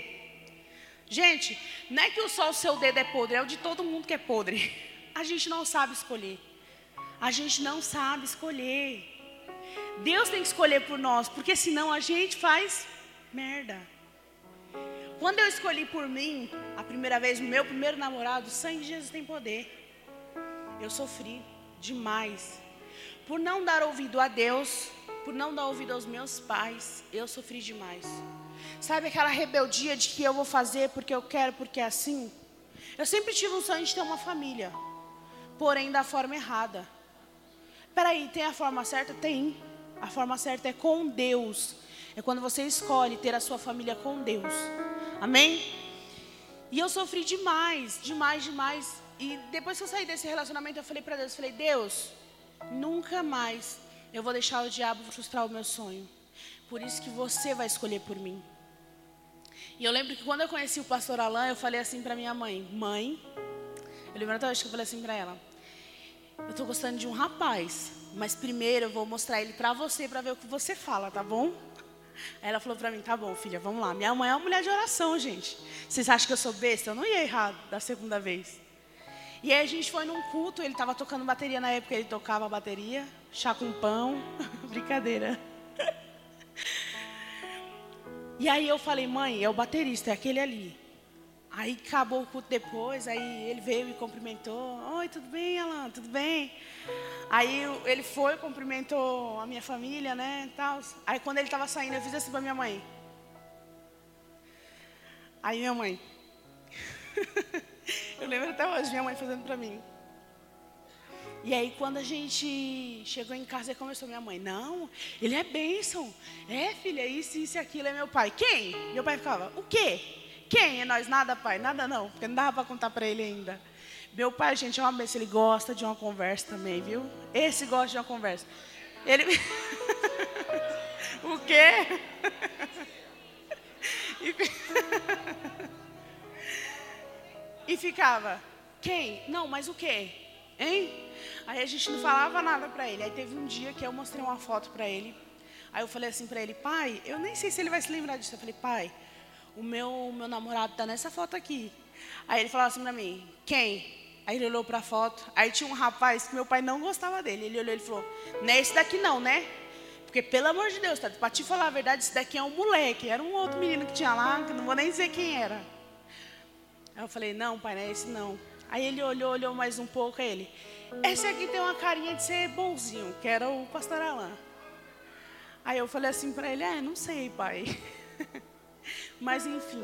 gente, não é que só o seu dedo é podre, é o de todo mundo que é podre. A gente não sabe escolher. A gente não sabe escolher. Deus tem que escolher por nós, porque senão a gente faz merda. Quando eu escolhi por mim, a primeira vez, o meu primeiro namorado, o sangue de Jesus tem poder. Eu sofri demais. Por não dar ouvido a Deus, por não dar ouvido aos meus pais, eu sofri demais. Sabe aquela rebeldia de que eu vou fazer porque eu quero, porque é assim? Eu sempre tive um sonho de ter uma família, porém da forma errada. Peraí, tem a forma certa? Tem. A forma certa é com Deus. É quando você escolhe ter a sua família com Deus. Amém? E eu sofri demais, demais, demais. E depois que eu saí desse relacionamento, eu falei para Deus, eu falei, Deus, nunca mais eu vou deixar o diabo frustrar o meu sonho. Por isso que você vai escolher por mim. E eu lembro que quando eu conheci o pastor Alain, eu falei assim para minha mãe, mãe, eu lembro até hoje que eu falei assim para ela, eu estou gostando de um rapaz, mas primeiro eu vou mostrar ele para você para ver o que você fala, tá bom? Aí ela falou pra mim, tá bom, filha, vamos lá. Minha mãe é uma mulher de oração, gente. Vocês acham que eu sou besta? Eu não ia errar da segunda vez. E aí a gente foi num culto, ele estava tocando bateria na época, ele tocava bateria, chá com pão, brincadeira. E aí eu falei, mãe, é o baterista, é aquele ali. Aí acabou o culto depois, aí ele veio e cumprimentou. Oi, tudo bem, Alan? Tudo bem? Aí ele foi, cumprimentou a minha família, né, tal. Aí quando ele estava saindo, eu fiz assim pra minha mãe. Aí minha mãe. eu lembro até hoje, minha mãe fazendo pra mim. E aí, quando a gente chegou em casa, começou minha mãe. Não, ele é bênção. É, filha, isso, isso e aquilo. É meu pai. Quem? Meu pai ficava, o quê? Quem? É nós? Nada, pai? Nada não. Porque não dava para contar para ele ainda. Meu pai, gente, é uma bênção. Ele gosta de uma conversa também, viu? Esse gosta de uma conversa. Ele... o quê? E fi- ficava, quem? Não, mas o quê? Hein? Aí a gente não falava nada pra ele. Aí teve um dia que eu mostrei uma foto pra ele. Aí eu falei assim pra ele, pai, eu nem sei se ele vai se lembrar disso. Eu falei, pai, o meu, meu namorado tá nessa foto aqui. Aí ele falou assim pra mim, quem? Aí ele olhou pra foto. Aí tinha um rapaz que meu pai não gostava dele. Ele olhou e falou, não é esse daqui não, né? Porque, pelo amor de Deus, tá, pra te falar a verdade, esse daqui é um moleque. Era um outro menino que tinha lá, que não vou nem dizer quem era. Aí eu falei, não, pai, não é esse não. Aí ele olhou, olhou mais um pouco, aí ele, esse aqui tem uma carinha de ser bonzinho, que era o pastor Alain. Aí eu falei assim para ele, é, não sei, pai. Mas enfim,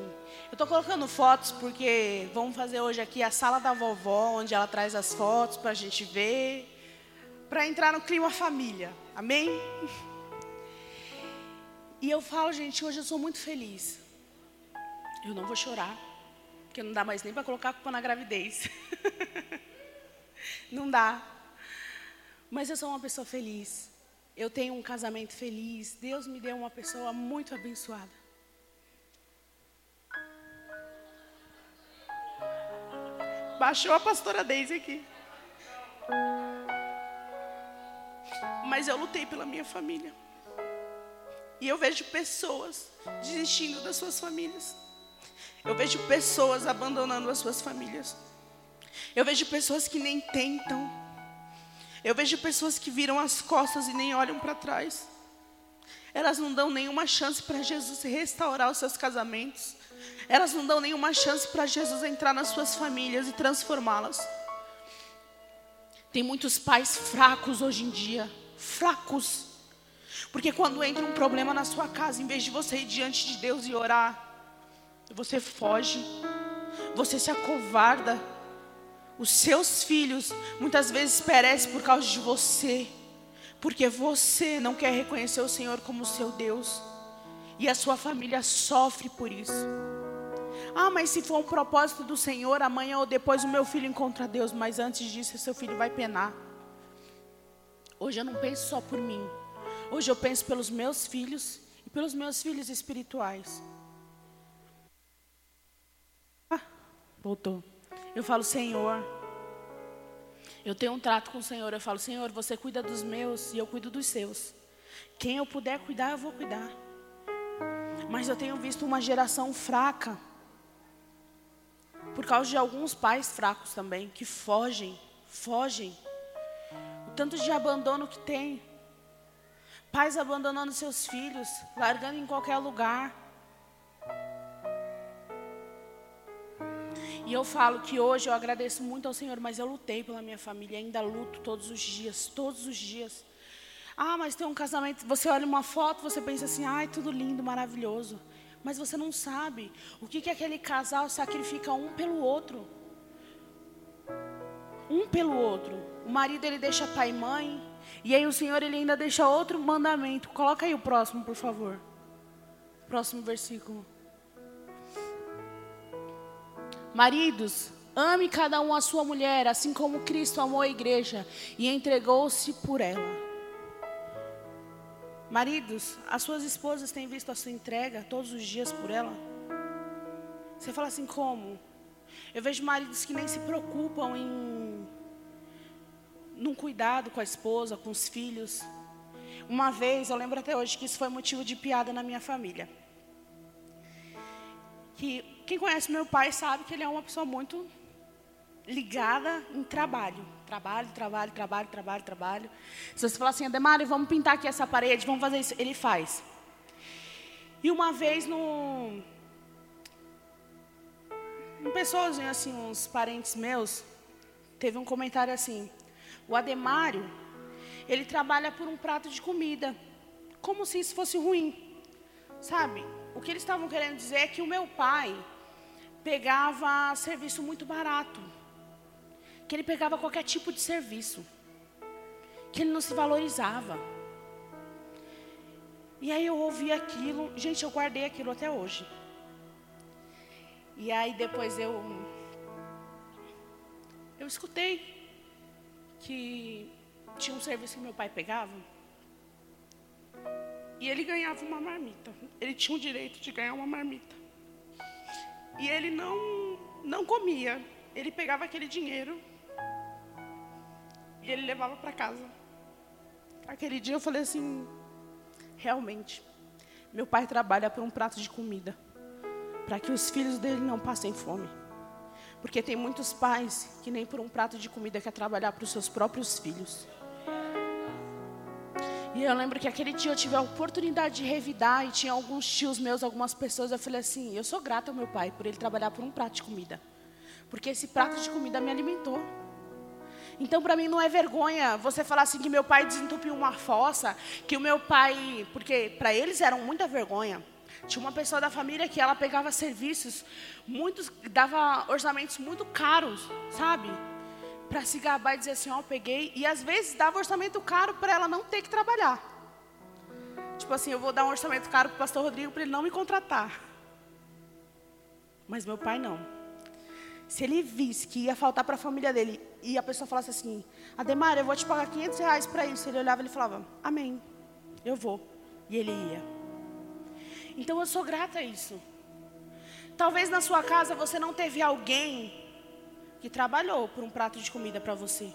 eu tô colocando fotos porque vamos fazer hoje aqui a sala da vovó, onde ela traz as fotos pra gente ver, para entrar no clima família. Amém? E eu falo, gente, hoje eu sou muito feliz. Eu não vou chorar, porque não dá mais nem para colocar a culpa na gravidez. não dá. Mas eu sou uma pessoa feliz. Eu tenho um casamento feliz. Deus me deu uma pessoa muito abençoada. Baixou a pastora Deise aqui. Mas eu lutei pela minha família. E eu vejo pessoas desistindo das suas famílias. Eu vejo pessoas abandonando as suas famílias. Eu vejo pessoas que nem tentam. Eu vejo pessoas que viram as costas e nem olham para trás. Elas não dão nenhuma chance para Jesus restaurar os seus casamentos. Elas não dão nenhuma chance para Jesus entrar nas suas famílias e transformá-las. Tem muitos pais fracos hoje em dia, fracos. Porque quando entra um problema na sua casa, em vez de você ir diante de Deus e orar, você foge, você se acovarda. Os seus filhos muitas vezes perecem por causa de você, porque você não quer reconhecer o Senhor como seu Deus, e a sua família sofre por isso. Ah, mas se for um propósito do Senhor, amanhã ou depois o meu filho encontra Deus, mas antes disso, seu filho vai penar. Hoje eu não penso só por mim, hoje eu penso pelos meus filhos e pelos meus filhos espirituais. Ah, voltou. Eu falo, Senhor, eu tenho um trato com o Senhor. Eu falo, Senhor, você cuida dos meus e eu cuido dos seus. Quem eu puder cuidar, eu vou cuidar. Mas eu tenho visto uma geração fraca, por causa de alguns pais fracos também, que fogem, fogem. O tanto de abandono que tem. Pais abandonando seus filhos, largando em qualquer lugar. E eu falo que hoje eu agradeço muito ao Senhor, mas eu lutei pela minha família, ainda luto todos os dias, todos os dias. Ah, mas tem um casamento, você olha uma foto, você pensa assim, ai, tudo lindo, maravilhoso. Mas você não sabe o que, que aquele casal sacrifica um pelo outro. Um pelo outro. O marido ele deixa pai e mãe, e aí o Senhor ele ainda deixa outro mandamento. Coloca aí o próximo, por favor. Próximo versículo. Maridos, ame cada um a sua mulher, assim como Cristo amou a igreja e entregou-se por ela. Maridos, as suas esposas têm visto a sua entrega todos os dias por ela? Você fala assim, como? Eu vejo maridos que nem se preocupam em num cuidado com a esposa, com os filhos. Uma vez, eu lembro até hoje que isso foi motivo de piada na minha família. Que quem conhece meu pai sabe que ele é uma pessoa muito ligada em trabalho. Trabalho, trabalho, trabalho, trabalho, trabalho. Se você falar assim, Ademar, vamos pintar aqui essa parede, vamos fazer isso, ele faz. E uma vez no um pessoalzinho assim, uns parentes meus, teve um comentário assim: "O Ademário, ele trabalha por um prato de comida, como se isso fosse ruim". Sabe? O que eles estavam querendo dizer é que o meu pai pegava serviço muito barato. Que ele pegava qualquer tipo de serviço. Que ele não se valorizava. E aí eu ouvi aquilo, gente, eu guardei aquilo até hoje. E aí depois eu eu escutei que tinha um serviço que meu pai pegava. E ele ganhava uma marmita. Ele tinha o direito de ganhar uma marmita. E ele não não comia. Ele pegava aquele dinheiro ele levava para casa. Aquele dia eu falei assim, realmente, meu pai trabalha por um prato de comida, para que os filhos dele não passem fome. Porque tem muitos pais que nem por um prato de comida quer trabalhar para os seus próprios filhos. E eu lembro que aquele dia eu tive a oportunidade de revidar e tinha alguns tios meus, algumas pessoas, eu falei assim, eu sou grata ao meu pai por ele trabalhar por um prato de comida. Porque esse prato de comida me alimentou. Então, para mim, não é vergonha você falar assim que meu pai desentupiu uma fossa, que o meu pai. Porque para eles era muita vergonha. Tinha uma pessoa da família que ela pegava serviços, muitos, dava orçamentos muito caros, sabe? Para se gabar e dizer assim: Ó, eu peguei. E às vezes dava orçamento caro para ela não ter que trabalhar. Tipo assim, eu vou dar um orçamento caro para o pastor Rodrigo para ele não me contratar. Mas meu pai não. Se ele visse que ia faltar para a família dele e a pessoa falasse assim, Ademar, eu vou te pagar 500 reais para isso. Ele olhava e ele falava, amém, eu vou. E ele ia. Então eu sou grata a isso. Talvez na sua casa você não teve alguém que trabalhou por um prato de comida para você.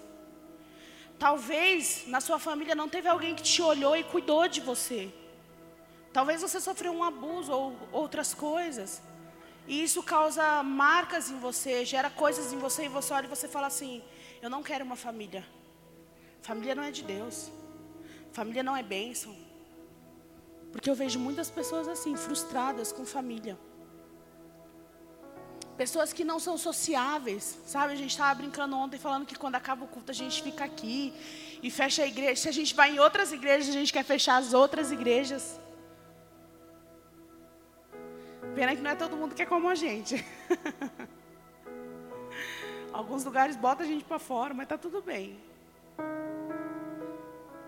Talvez na sua família não teve alguém que te olhou e cuidou de você. Talvez você sofreu um abuso ou outras coisas. E isso causa marcas em você, gera coisas em você e você olha e você fala assim: eu não quero uma família. Família não é de Deus. Família não é bênção. Porque eu vejo muitas pessoas assim, frustradas com família. Pessoas que não são sociáveis, sabe? A gente estava brincando ontem falando que quando acaba o culto a gente fica aqui e fecha a igreja. Se a gente vai em outras igrejas, a gente quer fechar as outras igrejas. Pena que não é todo mundo que é como a gente. Alguns lugares botam a gente para fora, mas tá tudo bem.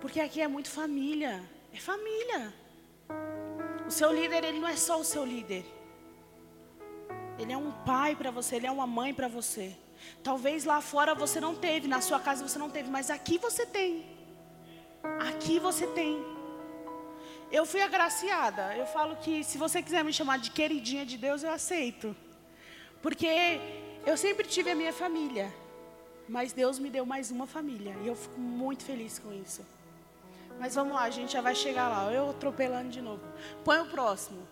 Porque aqui é muito família. É família. O seu líder, ele não é só o seu líder. Ele é um pai para você, ele é uma mãe para você. Talvez lá fora você não teve, na sua casa você não teve, mas aqui você tem. Aqui você tem. Eu fui agraciada. Eu falo que se você quiser me chamar de queridinha de Deus, eu aceito. Porque eu sempre tive a minha família. Mas Deus me deu mais uma família. E eu fico muito feliz com isso. Mas vamos lá, a gente já vai chegar lá. Eu atropelando de novo. Põe o próximo.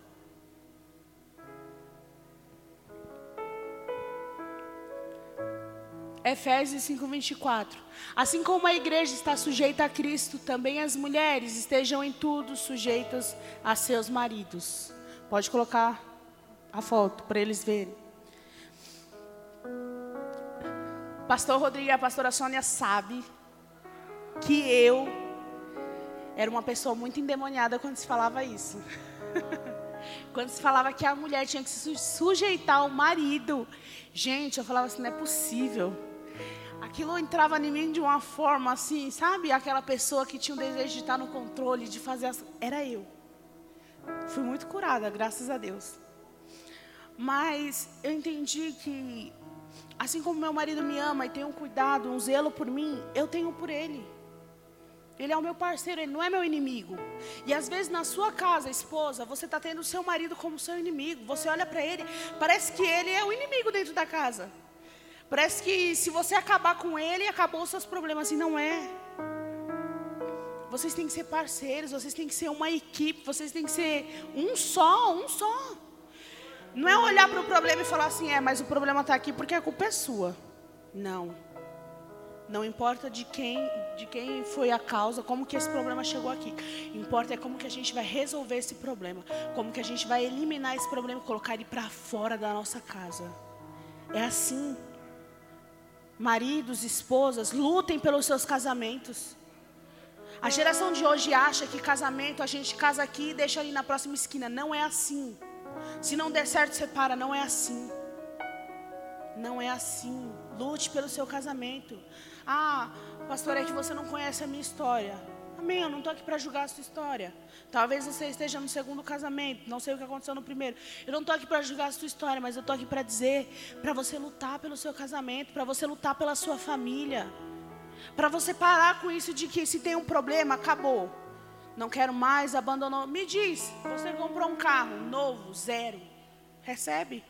Efésios 5:24. Assim como a igreja está sujeita a Cristo, também as mulheres estejam em tudo sujeitas a seus maridos. Pode colocar a foto para eles verem. Pastor Rodrigo e a pastora Sônia sabe que eu era uma pessoa muito endemoniada quando se falava isso. quando se falava que a mulher tinha que se sujeitar ao marido. Gente, eu falava assim, não é possível. Aquilo entrava em mim de uma forma assim, sabe? Aquela pessoa que tinha o desejo de estar no controle, de fazer as... Era eu. Fui muito curada, graças a Deus. Mas eu entendi que, assim como meu marido me ama e tem um cuidado, um zelo por mim, eu tenho por ele. Ele é o meu parceiro, ele não é meu inimigo. E às vezes na sua casa, esposa, você está tendo o seu marido como seu inimigo. Você olha para ele, parece que ele é o inimigo dentro da casa. Parece que se você acabar com ele, acabou os seus problemas. E não é. Vocês têm que ser parceiros, vocês têm que ser uma equipe, vocês têm que ser um só, um só. Não é olhar para o problema e falar assim, é, mas o problema está aqui porque a culpa é sua. Não. Não importa de quem, de quem foi a causa, como que esse problema chegou aqui. Importa é como que a gente vai resolver esse problema, como que a gente vai eliminar esse problema e colocar ele para fora da nossa casa. É assim. Maridos, esposas, lutem pelos seus casamentos. A geração de hoje acha que casamento a gente casa aqui e deixa ali na próxima esquina. Não é assim. Se não der certo, separa. Não é assim. Não é assim. Lute pelo seu casamento. Ah, pastor, é que você não conhece a minha história. Amém, eu não estou aqui para julgar a sua história. Talvez você esteja no segundo casamento, não sei o que aconteceu no primeiro. Eu não estou aqui para julgar a sua história, mas eu estou aqui para dizer, para você lutar pelo seu casamento, para você lutar pela sua família. Para você parar com isso de que se tem um problema, acabou. Não quero mais, abandonou. Me diz, você comprou um carro novo, zero. Recebe?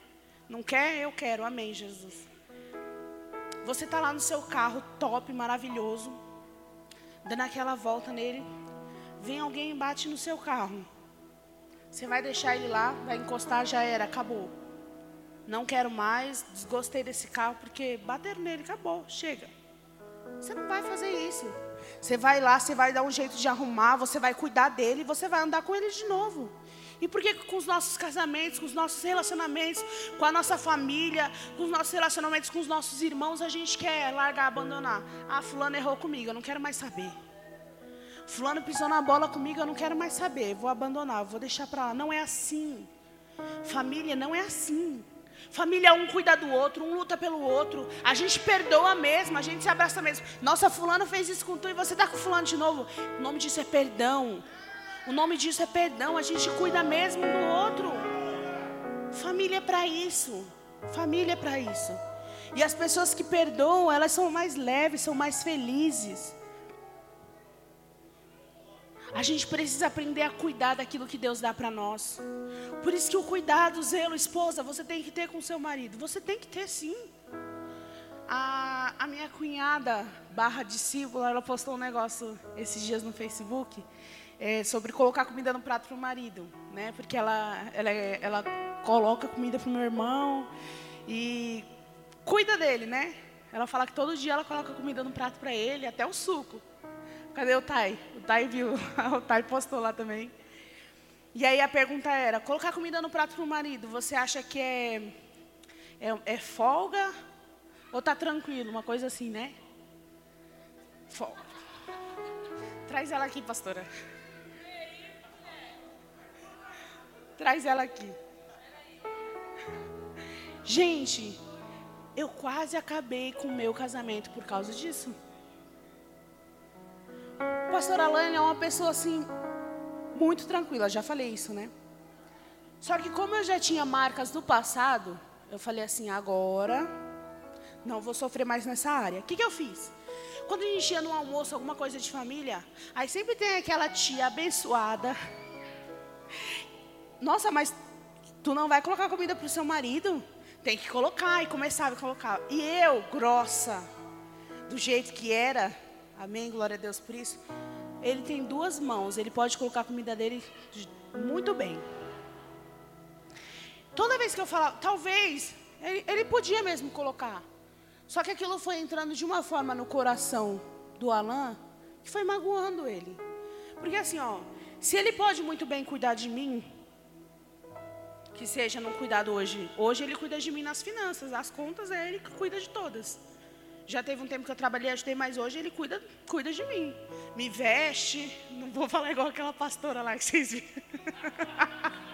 Não quer? Eu quero. Amém, Jesus. Você está lá no seu carro, top, maravilhoso, dando aquela volta nele. Vem alguém e bate no seu carro. Você vai deixar ele lá, vai encostar, já era, acabou. Não quero mais, desgostei desse carro porque bateram nele, acabou, chega. Você não vai fazer isso. Você vai lá, você vai dar um jeito de arrumar, você vai cuidar dele você vai andar com ele de novo. E por que com os nossos casamentos, com os nossos relacionamentos, com a nossa família, com os nossos relacionamentos com os nossos irmãos, a gente quer largar, abandonar? Ah, fulano errou comigo, eu não quero mais saber. Fulano pisou na bola comigo, eu não quero mais saber, vou abandonar, vou deixar para lá. Não é assim. Família não é assim. Família um cuida do outro, um luta pelo outro. A gente perdoa mesmo, a gente se abraça mesmo. Nossa, fulano fez isso com tu e você está com fulano de novo. O nome disso é perdão. O nome disso é perdão. A gente cuida mesmo do outro. Família é para isso. Família é para isso. E as pessoas que perdoam, elas são mais leves, são mais felizes. A gente precisa aprender a cuidar daquilo que Deus dá para nós. Por isso que o cuidado, o zelo, esposa, você tem que ter com seu marido. Você tem que ter sim. A, a minha cunhada, barra discípula, ela postou um negócio esses dias no Facebook é, sobre colocar comida no prato para o marido, né? Porque ela, ela, ela coloca comida para o meu irmão e cuida dele, né? Ela fala que todo dia ela coloca comida no prato para ele, até o suco. Cadê o Tai? O Tai viu, o Tai postou lá também. E aí a pergunta era: colocar comida no prato para o marido, você acha que é, é, é folga ou tá tranquilo? Uma coisa assim, né? Folga. Traz ela aqui, pastora. Traz ela aqui. Gente, eu quase acabei com o meu casamento por causa disso. Pastor Alane é uma pessoa assim, muito tranquila, já falei isso, né? Só que como eu já tinha marcas do passado, eu falei assim, agora não vou sofrer mais nessa área. O que, que eu fiz? Quando a gente ia no almoço, alguma coisa de família, aí sempre tem aquela tia abençoada. Nossa, mas tu não vai colocar comida para o seu marido? Tem que colocar e começava a colocar. E eu, grossa, do jeito que era, amém, glória a Deus por isso. Ele tem duas mãos, ele pode colocar a comida dele muito bem. Toda vez que eu falava, talvez, ele, ele podia mesmo colocar. Só que aquilo foi entrando de uma forma no coração do Alain que foi magoando ele. Porque assim, ó, se ele pode muito bem cuidar de mim, que seja no cuidado hoje. Hoje ele cuida de mim nas finanças, as contas é ele que cuida de todas. Já teve um tempo que eu trabalhei, ajudei, mas hoje ele cuida, cuida de mim. Me veste, não vou falar igual aquela pastora lá que vocês viram.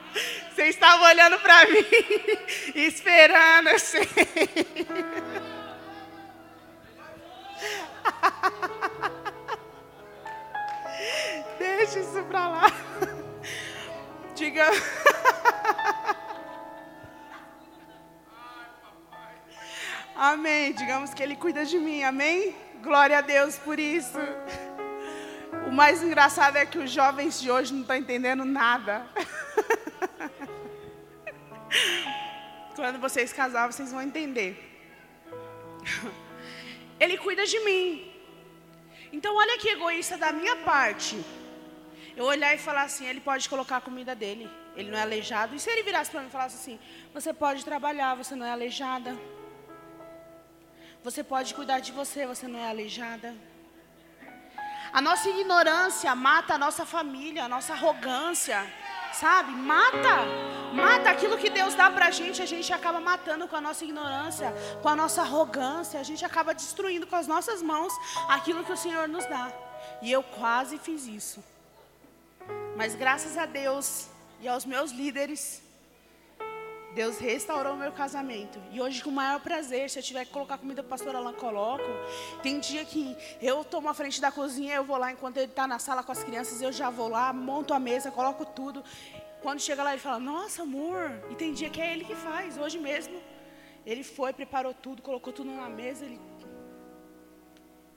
Vocês estavam olhando para mim, esperando, sei. Deixa isso para lá. Diga. Amém. Digamos que Ele cuida de mim. Amém? Glória a Deus por isso. O mais engraçado é que os jovens de hoje não estão entendendo nada. Quando vocês casar, vocês vão entender. Ele cuida de mim. Então, olha que egoísta da minha parte. Eu olhar e falar assim: ele pode colocar a comida dele, ele não é aleijado. E se ele virasse para mim e falasse assim: você pode trabalhar, você não é aleijada. Você pode cuidar de você, você não é aleijada. A nossa ignorância mata a nossa família, a nossa arrogância, sabe? Mata. Mata aquilo que Deus dá pra gente, a gente acaba matando com a nossa ignorância, com a nossa arrogância, a gente acaba destruindo com as nossas mãos aquilo que o Senhor nos dá. E eu quase fiz isso. Mas graças a Deus e aos meus líderes, Deus restaurou meu casamento. E hoje, com o maior prazer, se eu tiver que colocar comida para o pastor Alan, coloco. Tem dia que eu tomo a frente da cozinha, eu vou lá, enquanto ele está na sala com as crianças, eu já vou lá, monto a mesa, coloco tudo. Quando chega lá, ele fala, nossa, amor. E tem dia que é ele que faz, hoje mesmo. Ele foi, preparou tudo, colocou tudo na mesa. Ele...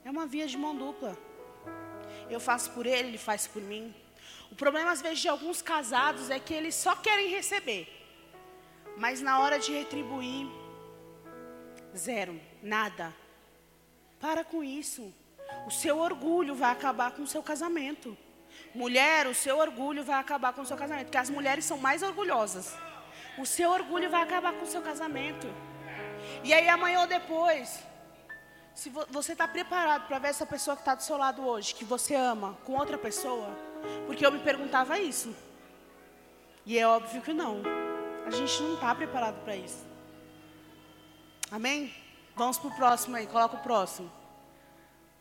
É uma via de mão dupla. Eu faço por ele, ele faz por mim. O problema, às vezes, de alguns casados é que eles só querem receber. Mas na hora de retribuir, zero, nada. Para com isso. O seu orgulho vai acabar com o seu casamento. Mulher, o seu orgulho vai acabar com o seu casamento. Porque as mulheres são mais orgulhosas. O seu orgulho vai acabar com o seu casamento. E aí amanhã ou depois, se vo você está preparado para ver essa pessoa que está do seu lado hoje, que você ama, com outra pessoa, porque eu me perguntava isso. E é óbvio que não. A gente não está preparado para isso. Amém? Vamos para o próximo aí, coloca o próximo.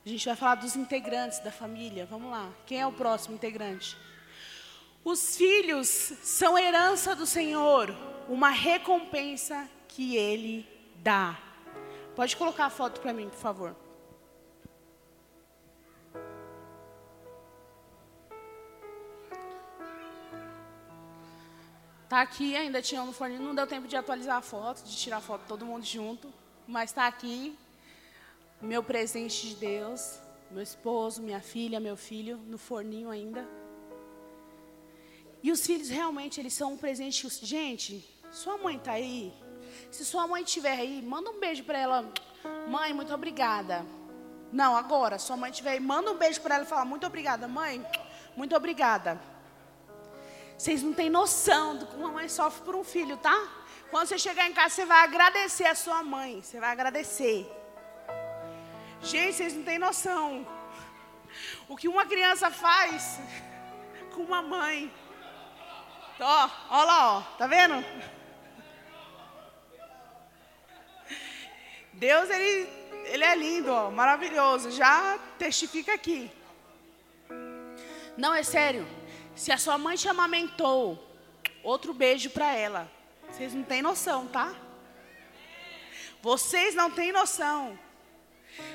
A gente vai falar dos integrantes da família. Vamos lá. Quem é o próximo integrante? Os filhos são herança do Senhor, uma recompensa que Ele dá. Pode colocar a foto para mim, por favor. Tá aqui, ainda tinha no forninho, não deu tempo de atualizar a foto, de tirar a foto todo mundo junto, mas está aqui meu presente de Deus, meu esposo, minha filha, meu filho, no forninho ainda. E os filhos realmente eles são um presente. Gente, sua mãe está aí. Se sua mãe estiver aí, manda um beijo para ela. Mãe, muito obrigada. Não, agora, sua mãe estiver aí, manda um beijo para ela e fala muito obrigada, mãe. Muito obrigada. Vocês não têm noção do que uma mãe sofre por um filho, tá? Quando você chegar em casa, você vai agradecer a sua mãe. Você vai agradecer. Gente, vocês não têm noção. O que uma criança faz com uma mãe. Ó, ó lá, ó. Tá vendo? Deus, ele, ele é lindo, ó, maravilhoso. Já testifica aqui. Não, é sério. Se a sua mãe te amamentou, outro beijo para ela. Vocês não têm noção, tá? Vocês não têm noção.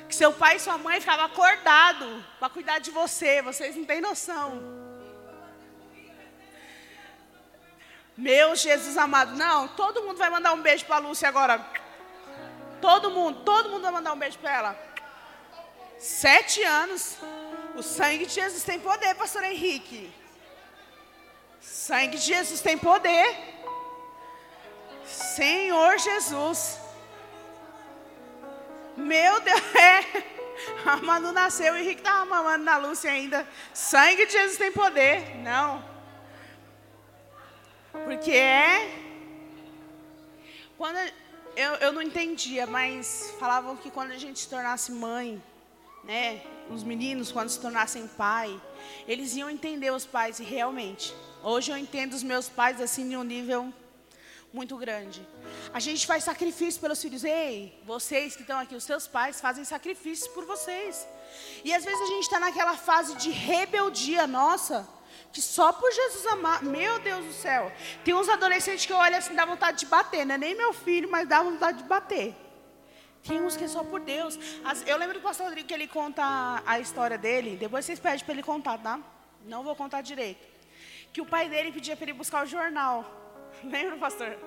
Que seu pai e sua mãe ficavam acordados para cuidar de você. Vocês não têm noção. Meu Jesus amado. Não, todo mundo vai mandar um beijo para a Lúcia agora. Todo mundo, todo mundo vai mandar um beijo para ela. Sete anos. O sangue de Jesus tem poder, pastor Henrique. Sangue de Jesus tem poder. Senhor Jesus. Meu Deus, é. A Manu nasceu, o Henrique estava mamando na Lúcia ainda. Sangue de Jesus tem poder. Não. Porque é. Quando eu, eu não entendia, mas falavam que quando a gente se tornasse mãe, né? Os meninos, quando se tornassem pai, eles iam entender os pais e realmente. Hoje eu entendo os meus pais assim em um nível muito grande. A gente faz sacrifício pelos filhos. Ei, vocês que estão aqui, os seus pais fazem sacrifícios por vocês. E às vezes a gente está naquela fase de rebeldia nossa, que só por Jesus amar. Meu Deus do céu. Tem uns adolescentes que olham assim, dá vontade de bater. Não é nem meu filho, mas dá vontade de bater. Tem uns que é só por Deus. Eu lembro do pastor Rodrigo que ele conta a história dele. Depois vocês pedem para ele contar, tá? Não vou contar direito que o pai dele pedia para ele buscar o jornal. Lembra, pastor?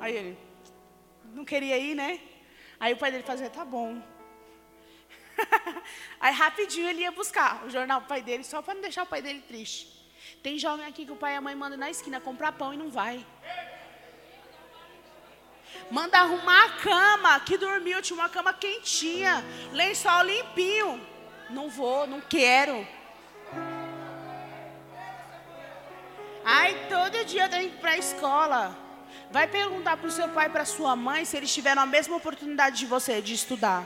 Aí ele, não queria ir, né? Aí o pai dele fazia, tá bom. Aí rapidinho ele ia buscar o jornal do pai dele, só para não deixar o pai dele triste. Tem jovem aqui que o pai e a mãe mandam na esquina comprar pão e não vai. Manda arrumar a cama, que dormiu, tinha uma cama quentinha, lençol limpinho. Não vou, não quero. Ai, todo dia tenho que ir para a escola. Vai perguntar para o seu pai e para sua mãe se eles tiveram a mesma oportunidade de você de estudar.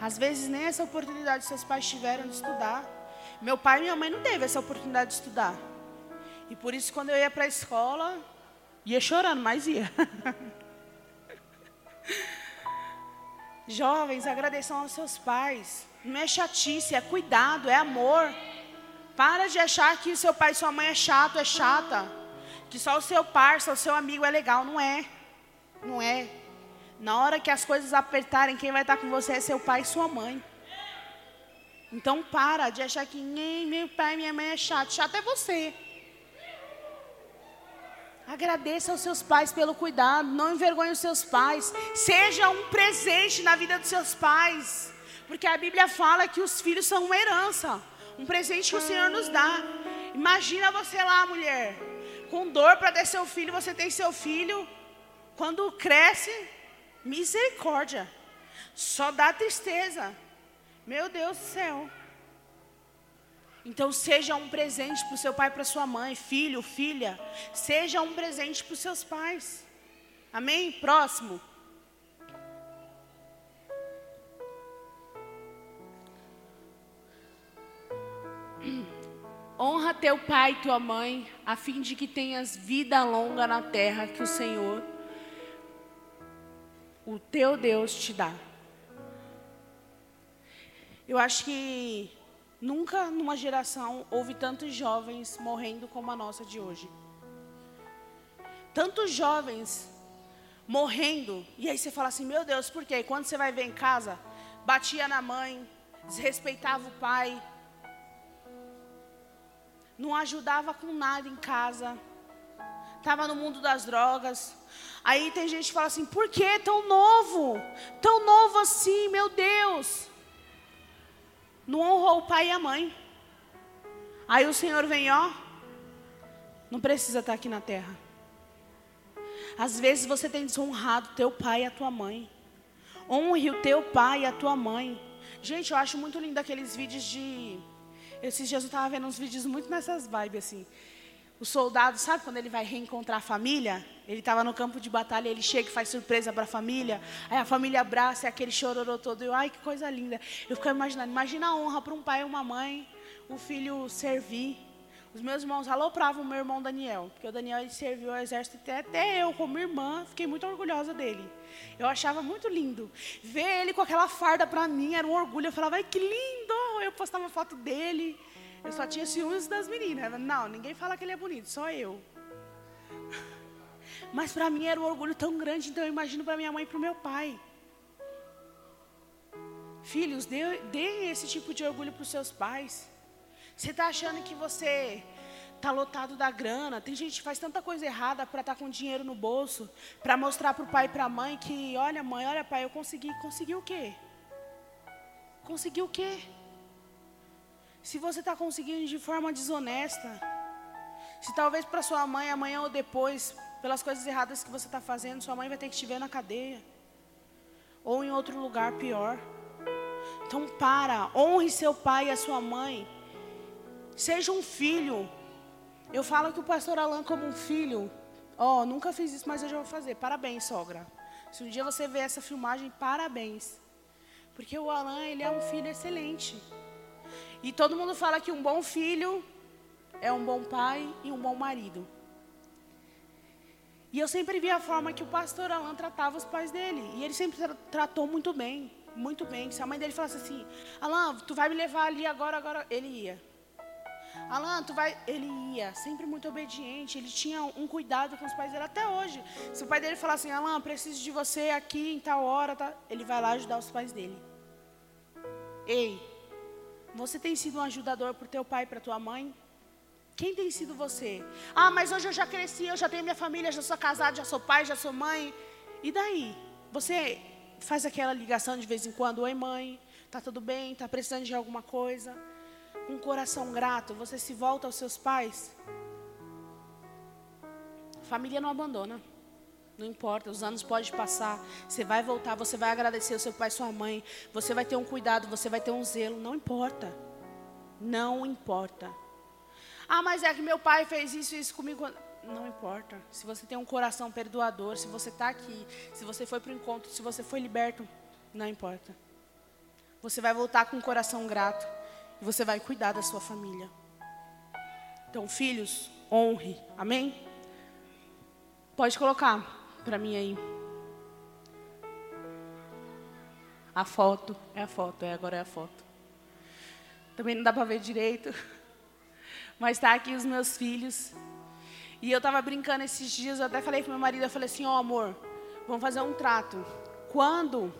Às vezes nem essa oportunidade seus pais tiveram de estudar. Meu pai e minha mãe não teve essa oportunidade de estudar. E por isso quando eu ia para a escola, ia chorando, mas ia. Jovens, agradeçam aos seus pais. Não é chatice, é cuidado, é amor. Para de achar que seu pai e sua mãe é chato, é chata. Que só o seu parça, o seu amigo é legal. Não é. Não é. Na hora que as coisas apertarem, quem vai estar com você é seu pai e sua mãe. Então para de achar que meu pai e minha mãe é chato. Chato é você. Agradeça aos seus pais pelo cuidado, não envergonhe os seus pais. Seja um presente na vida dos seus pais. Porque a Bíblia fala que os filhos são uma herança, um presente que o Senhor nos dá. Imagina você lá, mulher, com dor para ter seu filho, você tem seu filho, quando cresce, misericórdia, só dá tristeza. Meu Deus do céu. Então seja um presente para o seu pai para sua mãe, filho, filha. Seja um presente para os seus pais. Amém? Próximo. Honra teu pai e tua mãe, a fim de que tenhas vida longa na terra que o Senhor, o teu Deus, te dá. Eu acho que nunca numa geração houve tantos jovens morrendo como a nossa de hoje. Tantos jovens morrendo. E aí você fala assim: meu Deus, por quê? Quando você vai ver em casa, batia na mãe, desrespeitava o pai, não ajudava com nada em casa, estava no mundo das drogas. Aí tem gente que fala assim: por que tão novo? Tão novo assim, meu Deus não honrou o pai e a mãe. Aí o Senhor vem, ó, não precisa estar aqui na terra. Às vezes você tem desonrado teu pai e a tua mãe. Honre o teu pai e a tua mãe. Gente, eu acho muito lindo aqueles vídeos de. Esses dias eu estava vendo uns vídeos muito nessas vibes assim. O soldado, sabe quando ele vai reencontrar a família? Ele estava no campo de batalha, ele chega e faz surpresa para a família. Aí a família abraça, é aquele chororô todo. Eu, ai, que coisa linda. Eu fico imaginando, imagina a honra para um pai e uma mãe, o filho servir. Os meus irmãos alopravam o meu irmão Daniel, porque o Daniel serviu ao exército até, até eu, como irmã, fiquei muito orgulhosa dele. Eu achava muito lindo. Ver ele com aquela farda para mim era um orgulho. Eu falava, ai, que lindo! Eu postava foto dele. Eu só tinha ciúmes das meninas. Não, ninguém fala que ele é bonito, só eu. Mas para mim era um orgulho tão grande, então eu imagino para minha mãe e para o meu pai. Filhos, dê esse tipo de orgulho para os seus pais. Você está achando que você está lotado da grana? Tem gente que faz tanta coisa errada para estar tá com dinheiro no bolso, para mostrar para o pai e para a mãe que, olha mãe, olha pai, eu consegui. Conseguiu o quê? Conseguiu o quê? Se você está conseguindo de forma desonesta, se talvez para sua mãe amanhã ou depois, pelas coisas erradas que você está fazendo, sua mãe vai ter que te ver na cadeia ou em outro lugar pior. Então para, honre seu pai e a sua mãe. Seja um filho. Eu falo que o pastor Alan como um filho. Ó, oh, nunca fiz isso, mas eu já vou fazer. Parabéns, sogra. Se um dia você ver essa filmagem, parabéns. Porque o Alan, ele é um filho excelente. E todo mundo fala que um bom filho é um bom pai e um bom marido. E eu sempre vi a forma que o pastor Alan tratava os pais dele. E ele sempre tra tratou muito bem, muito bem. Se a mãe dele falasse assim, Alan, tu vai me levar ali agora, agora, ele ia. Alan, tu vai. Ele ia, sempre muito obediente. Ele tinha um cuidado com os pais dele até hoje. Se o pai dele falasse assim, Alan, preciso de você aqui em tal hora, tá? ele vai lá ajudar os pais dele. Ei, você tem sido um ajudador para o teu pai e para tua mãe? Quem tem sido você? Ah, mas hoje eu já cresci, eu já tenho minha família, já sou casado, já sou pai, já sou mãe. E daí? Você faz aquela ligação de vez em quando, oi mãe, tá tudo bem? Tá precisando de alguma coisa? Um coração grato, você se volta aos seus pais? Família não abandona. Não importa, os anos podem passar. Você vai voltar, você vai agradecer o seu pai sua mãe. Você vai ter um cuidado, você vai ter um zelo. Não importa. Não importa. Ah, mas é que meu pai fez isso e isso comigo. Não importa. Se você tem um coração perdoador, se você está aqui, se você foi para o encontro, se você foi liberto, não importa. Você vai voltar com um coração grato. E você vai cuidar da sua família. Então, filhos, honre. Amém? Pode colocar para mim aí. A foto. É a foto, é, agora é a foto. Também não dá para ver direito. Mas tá aqui os meus filhos. E eu tava brincando esses dias, eu até falei pro meu marido, eu falei assim, ó oh, amor, vamos fazer um trato. Quando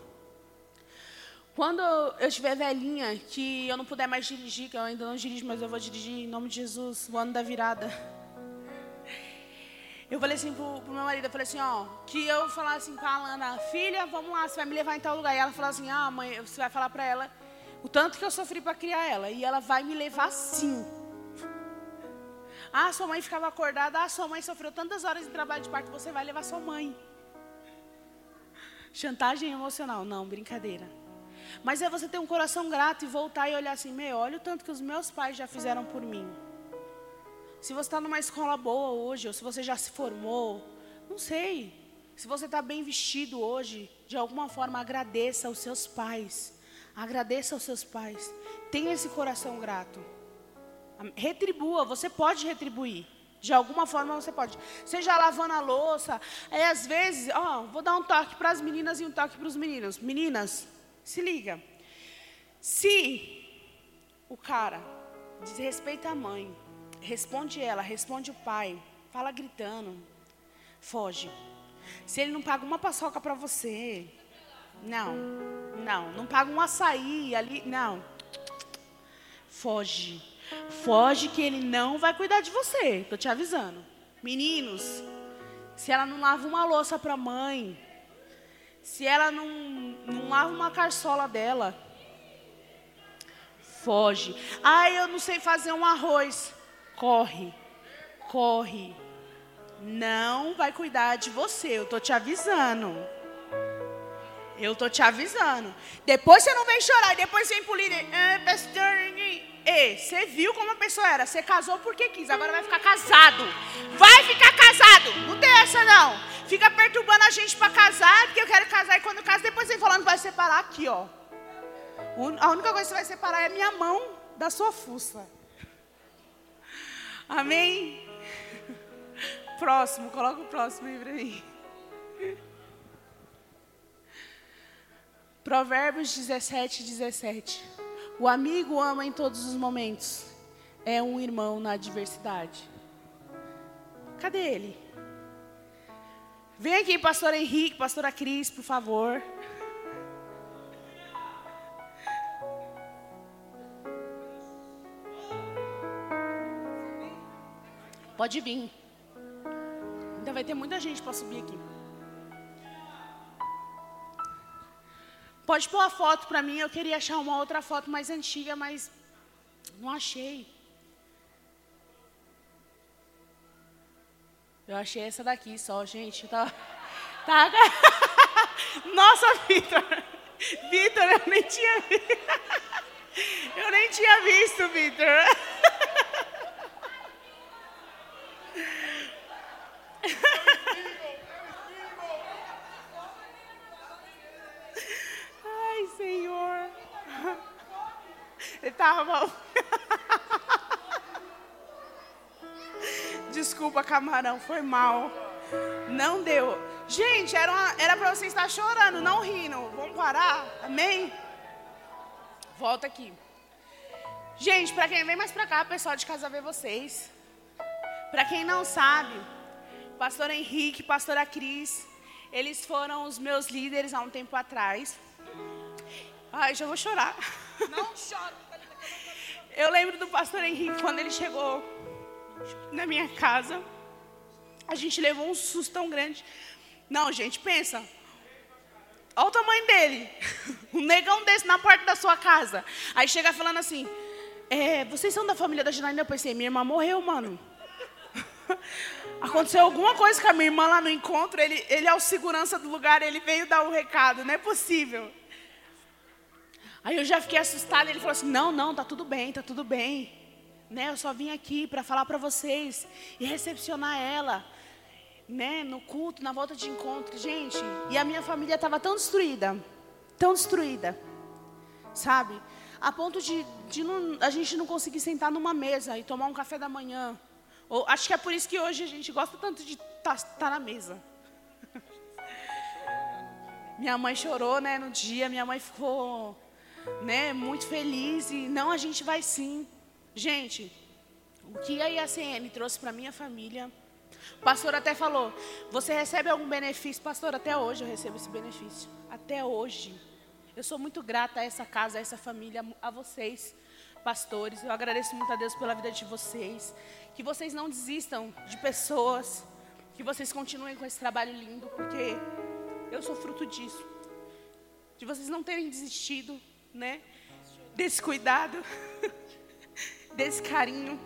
quando eu estiver velhinha, que eu não puder mais dirigir, que eu ainda não dirijo, mas eu vou dirigir em nome de Jesus, o ano da virada. Eu falei assim pro, pro meu marido, eu falei assim, ó, que eu falar assim pra Alana, filha, vamos lá, você vai me levar em tal lugar. E ela falou assim, ah, mãe, você vai falar pra ela o tanto que eu sofri para criar ela. E ela vai me levar sim. Ah, sua mãe ficava acordada, ah, sua mãe sofreu tantas horas de trabalho de parto, você vai levar sua mãe. Chantagem emocional, não, brincadeira. Mas é você ter um coração grato e voltar e olhar assim, meu, olha o tanto que os meus pais já fizeram por mim. Se você está numa escola boa hoje, ou se você já se formou, não sei. Se você está bem vestido hoje, de alguma forma agradeça aos seus pais. Agradeça aos seus pais. Tenha esse coração grato. Retribua, você pode retribuir. De alguma forma você pode. Seja lavando a louça. Aí às vezes, ó, vou dar um toque para as meninas e um toque para os meninos. Meninas, se liga. Se o cara desrespeita a mãe, responde ela, responde o pai, fala gritando, foge. Se ele não paga uma paçoca para você, não, não, não paga um açaí ali, não. Foge. Foge que ele não vai cuidar de você. Tô te avisando. Meninos, se ela não lava uma louça para mãe, se ela não, não lava uma carçola dela, foge. Ah, eu não sei fazer um arroz. Corre, corre. Não vai cuidar de você, eu tô te avisando. Eu tô te avisando. Depois você não vem chorar, depois vem pro líder. Ah, pastor, Ei, você viu como a pessoa era? Você casou porque quis, agora vai ficar casado. Vai ficar casado. Não tem essa não. Fica perturbando a gente para casar, porque eu quero casar e quando casa, depois vem falando vai separar aqui, ó. A única coisa que você vai separar é a minha mão da sua fuça. Amém? Próximo, coloca o próximo aí para mim. Provérbios 17, 17. O amigo ama em todos os momentos. É um irmão na adversidade. Cadê ele? Vem aqui, pastor Henrique, pastora Cris, por favor. Pode vir. Ainda vai ter muita gente para subir aqui. Pode pôr a foto para mim. Eu queria achar uma outra foto mais antiga, mas não achei. Eu achei essa daqui só, gente. Tá, tá... Nossa, Vitor. Vitor, eu nem tinha visto. Eu nem tinha visto, Vitor. Tava. Desculpa, camarão, foi mal. Não deu. Gente, era, uma, era pra você estar chorando, não rindo. Vamos parar? Amém? Volta aqui. Gente, para quem vem mais para cá, pessoal de casa ver vocês. Para quem não sabe, pastor Henrique, pastora Cris, eles foram os meus líderes há um tempo atrás. Ai, já vou chorar. Não choro. Eu lembro do pastor Henrique quando ele chegou na minha casa. A gente levou um susto tão grande. Não, gente, pensa. Olha o tamanho dele. Um negão desse na porta da sua casa. Aí chega falando assim: é, Vocês são da família da Janaína? Eu pensei: Minha irmã morreu, mano. Aconteceu alguma coisa com a minha irmã lá no encontro, ele, ele é o segurança do lugar, ele veio dar o recado, não é possível. Aí eu já fiquei assustada, ele falou assim: "Não, não, tá tudo bem, tá tudo bem". Né? Eu só vim aqui para falar para vocês e recepcionar ela, né, no culto, na volta de encontro, gente. E a minha família estava tão destruída, tão destruída, sabe? A ponto de, de não, a gente não conseguir sentar numa mesa e tomar um café da manhã. Ou, acho que é por isso que hoje a gente gosta tanto de estar tá, tá na mesa. Minha mãe chorou, né, no dia. Minha mãe ficou, né, muito feliz e não, a gente vai sim. Gente, o que a IACN trouxe para minha família, o pastor até falou: Você recebe algum benefício? Pastor, até hoje eu recebo esse benefício. Até hoje. Eu sou muito grata a essa casa, a essa família, a vocês, pastores. Eu agradeço muito a Deus pela vida de vocês. Que vocês não desistam de pessoas. Que vocês continuem com esse trabalho lindo, porque eu sou fruto disso. De vocês não terem desistido, né? Desse cuidado. desse carinho.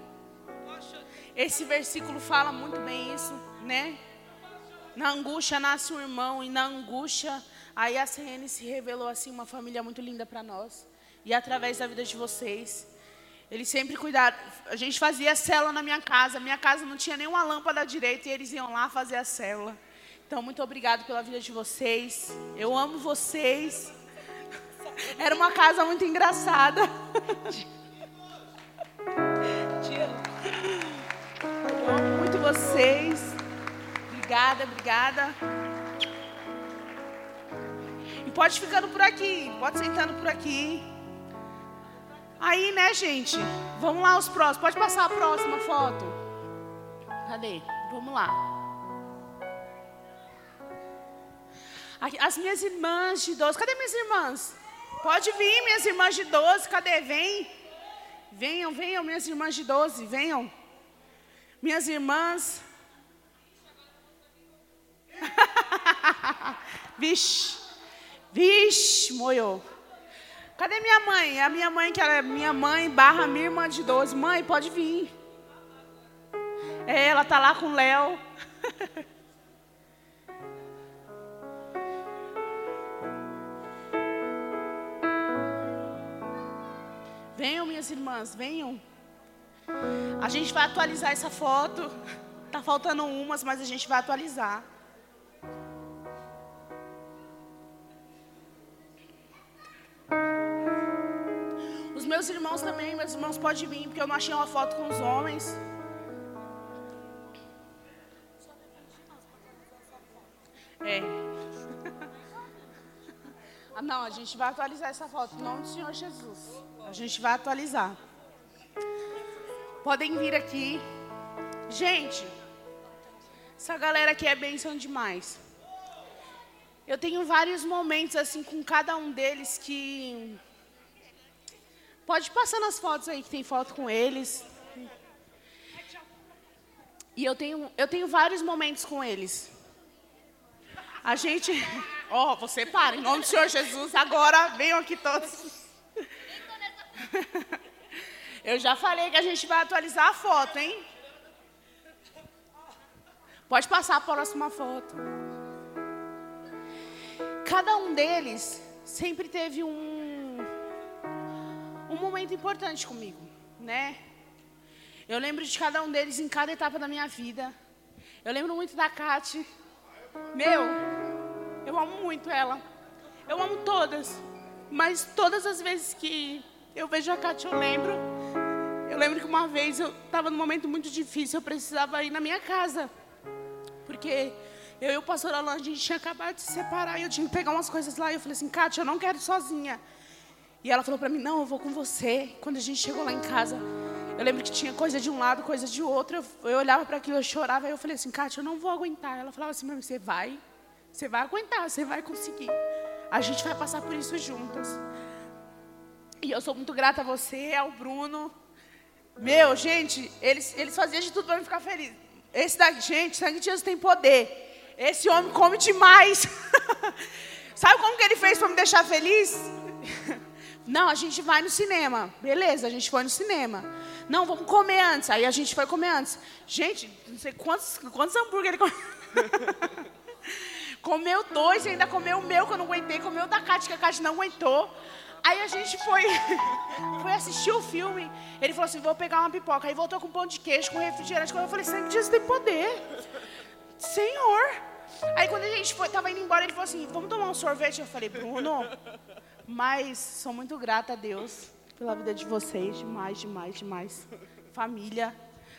Esse versículo fala muito bem isso, né? Na angústia nasce um irmão e na angústia aí a CN se revelou assim uma família muito linda para nós. E através da vida de vocês, eles sempre cuidaram. A gente fazia célula na minha casa. Minha casa não tinha nenhuma lâmpada direita e eles iam lá fazer a célula. Então, muito obrigado pela vida de vocês. Eu amo vocês. Era uma casa muito engraçada. Eu amo muito vocês. Obrigada, obrigada. E pode ficando por aqui, pode sentando por aqui. Aí, né, gente? Vamos lá os próximos. Pode passar a próxima foto. Cadê? Vamos lá. As minhas irmãs de 12. Cadê minhas irmãs? Pode vir, minhas irmãs de 12. Cadê? Vem. Venham, venham, minhas irmãs de 12, venham. Minhas irmãs. vixe, vixe, moiou. Cadê minha mãe? A minha mãe, que ela é minha mãe, barra minha irmã de 12. Mãe, pode vir. É, ela tá lá com o Léo. Venham, minhas irmãs, venham. A gente vai atualizar essa foto. Tá faltando umas, mas a gente vai atualizar. Os meus irmãos também, meus irmãos podem vir, porque eu não achei uma foto com os homens. É. Ah, não, a gente vai atualizar essa foto em nome do Senhor Jesus. A gente vai atualizar. Podem vir aqui. Gente, essa galera aqui é bênção demais. Eu tenho vários momentos assim com cada um deles que. Pode passar nas fotos aí que tem foto com eles. E eu tenho, eu tenho vários momentos com eles. A gente. Ó, oh, você para, em nome do Senhor Jesus, agora venham aqui todos. Eu já falei que a gente vai atualizar a foto, hein? Pode passar a próxima foto. Cada um deles sempre teve um, um momento importante comigo, né? Eu lembro de cada um deles em cada etapa da minha vida. Eu lembro muito da Kate. Meu, eu amo muito ela. Eu amo todas. Mas todas as vezes que eu vejo a Kátia, eu lembro. Eu lembro que uma vez eu estava num momento muito difícil, eu precisava ir na minha casa. Porque eu e o pastor Alain, a gente tinha acabado de se separar e eu tinha que pegar umas coisas lá. E eu falei assim, Kátia, eu não quero ir sozinha. E ela falou para mim, não, eu vou com você. Quando a gente chegou lá em casa, eu lembro que tinha coisa de um lado, coisa de outro. Eu, eu olhava para aquilo, eu chorava. E eu falei assim, Kátia, eu não vou aguentar. Ela falava assim, você vai, você vai aguentar, você vai conseguir. A gente vai passar por isso juntas. E eu sou muito grata a você, ao Bruno. Meu, gente, eles, eles faziam de tudo para me ficar feliz. Esse daqui, gente, sangue de Jesus tem poder. Esse homem come demais. Sabe como que ele fez para me deixar feliz? Não, a gente vai no cinema. Beleza, a gente foi no cinema. Não, vamos comer antes. Aí a gente foi comer antes. Gente, não sei quantos, quantos hambúrguer ele comeu. comeu dois e ainda comeu o meu que eu não aguentei. Comeu da Cátia que a Cátia não aguentou. Aí a gente foi, foi assistir o filme. Ele falou assim: vou pegar uma pipoca. Aí voltou com pão de queijo, com refrigerante. Eu falei, sangue de Jesus tem poder. Senhor. Aí quando a gente foi, tava indo embora, ele falou assim: vamos tomar um sorvete. Eu falei, Bruno, mas sou muito grata a Deus pela vida de vocês. Demais, demais, demais. Família.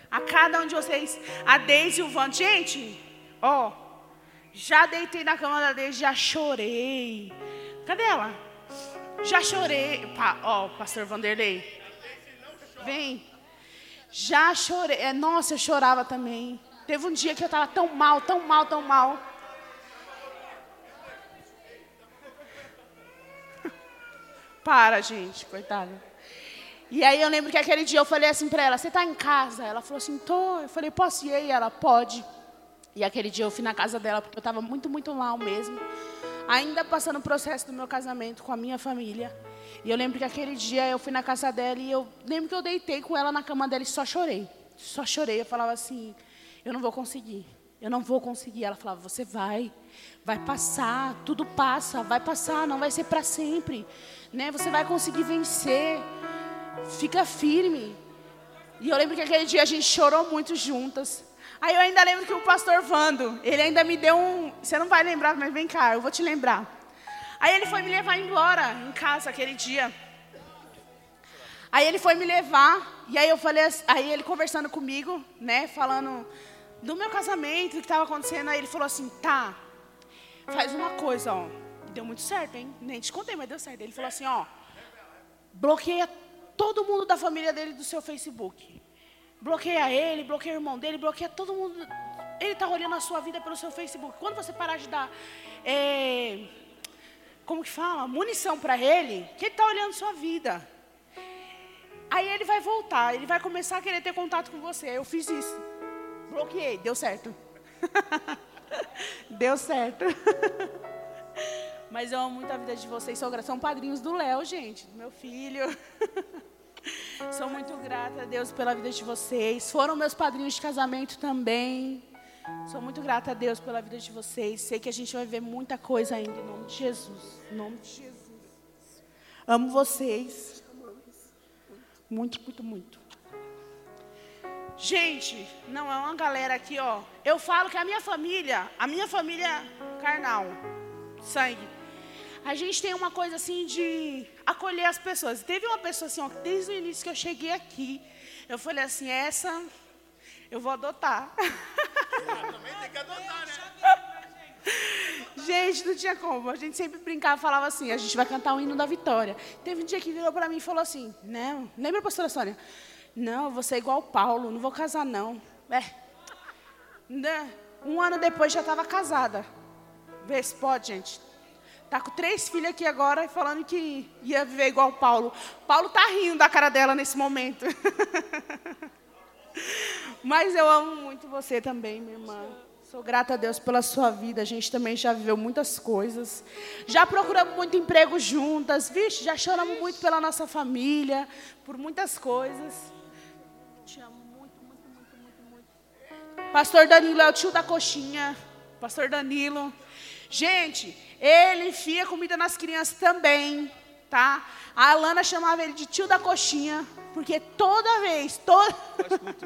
A cada um de vocês. A Deise e o Vando. Gente, ó. Já deitei na cama da Deise, já chorei. Cadê ela? Já chorei. Pa, ó, pastor Vanderlei. Vem. Já chorei. É, nossa, eu chorava também. Teve um dia que eu estava tão mal, tão mal, tão mal. Para, gente, coitada. E aí eu lembro que aquele dia eu falei assim para ela, você está em casa? Ela falou assim, tô. Eu falei, posso ir aí? Ela, pode. E aquele dia eu fui na casa dela, porque eu estava muito, muito mal mesmo. Ainda passando o processo do meu casamento com a minha família. E eu lembro que aquele dia eu fui na casa dela e eu lembro que eu deitei com ela na cama dela e só chorei. Só chorei. Eu falava assim, eu não vou conseguir. Eu não vou conseguir. Ela falava, você vai. Vai passar, tudo passa, vai passar, não vai ser para sempre. Né? Você vai conseguir vencer. Fica firme. E eu lembro que aquele dia a gente chorou muito juntas. Aí eu ainda lembro que o pastor Vando, ele ainda me deu um. Você não vai lembrar, mas vem cá, eu vou te lembrar. Aí ele foi me levar embora em casa aquele dia. Aí ele foi me levar, e aí eu falei, aí ele conversando comigo, né, falando do meu casamento, o que estava acontecendo, aí ele falou assim, tá, faz uma coisa, ó. Deu muito certo, hein? Nem te contei, mas deu certo. Ele falou assim, ó, bloqueia todo mundo da família dele do seu Facebook. Bloqueia ele, bloqueia o irmão dele, bloqueia todo mundo. Ele está olhando a sua vida pelo seu Facebook. Quando você parar de dar, é, como que fala, munição para ele, que ele está olhando sua vida. Aí ele vai voltar, ele vai começar a querer ter contato com você. Eu fiz isso. Bloqueei, deu certo. deu certo. Mas eu amo muito a vida de vocês. Sou São padrinhos do Léo, gente, do meu filho. Sou muito grata a Deus pela vida de vocês. Foram meus padrinhos de casamento também. Sou muito grata a Deus pela vida de vocês. Sei que a gente vai ver muita coisa ainda em nome de Jesus. Em nome de Jesus. Amo vocês. Muito, muito, muito. Gente, não é uma galera aqui, ó. Eu falo que a minha família, a minha família carnal, sangue, a gente tem uma coisa assim de acolher as pessoas. Teve uma pessoa assim, ó, desde o início que eu cheguei aqui, eu falei assim, essa eu vou adotar. Também tem que adotar, né? Gente, não tinha como. A gente sempre brincava, falava assim, a gente vai cantar o hino da vitória. Teve um dia que virou para mim e falou assim, não, lembra, pastora Sônia? Não, eu vou ser igual o Paulo, não vou casar não. É. Né? Um ano depois já estava casada. Vê se pode, gente. Tá com três filhas aqui agora e falando que ia viver igual o Paulo. Paulo tá rindo da cara dela nesse momento. Mas eu amo muito você também, minha irmã. Sou grata a Deus pela sua vida. A gente também já viveu muitas coisas. Já procuramos muito emprego juntas. Vixe, já choramos muito pela nossa família, por muitas coisas. Te amo muito, muito, muito, muito, muito. Pastor Danilo é o tio da coxinha. Pastor Danilo. Gente, ele enfia comida nas crianças também, tá? A Alana chamava ele de tio da coxinha, porque toda vez, toda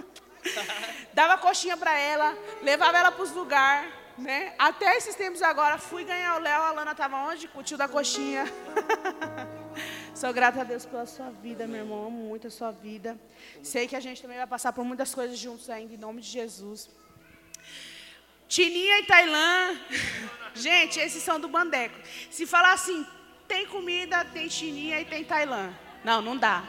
dava coxinha para ela, levava ela para os lugares, né? Até esses tempos agora, fui ganhar o Léo, a Alana estava onde? Com o tio da coxinha. Sou grata a Deus pela sua vida, meu irmão. Amo muito a sua vida. Sei que a gente também vai passar por muitas coisas juntos ainda, em nome de Jesus. Tininha e Tailã. Gente, esses são do Bandeco. Se falar assim, tem comida, tem Tininha e tem Tailã. Não, não dá.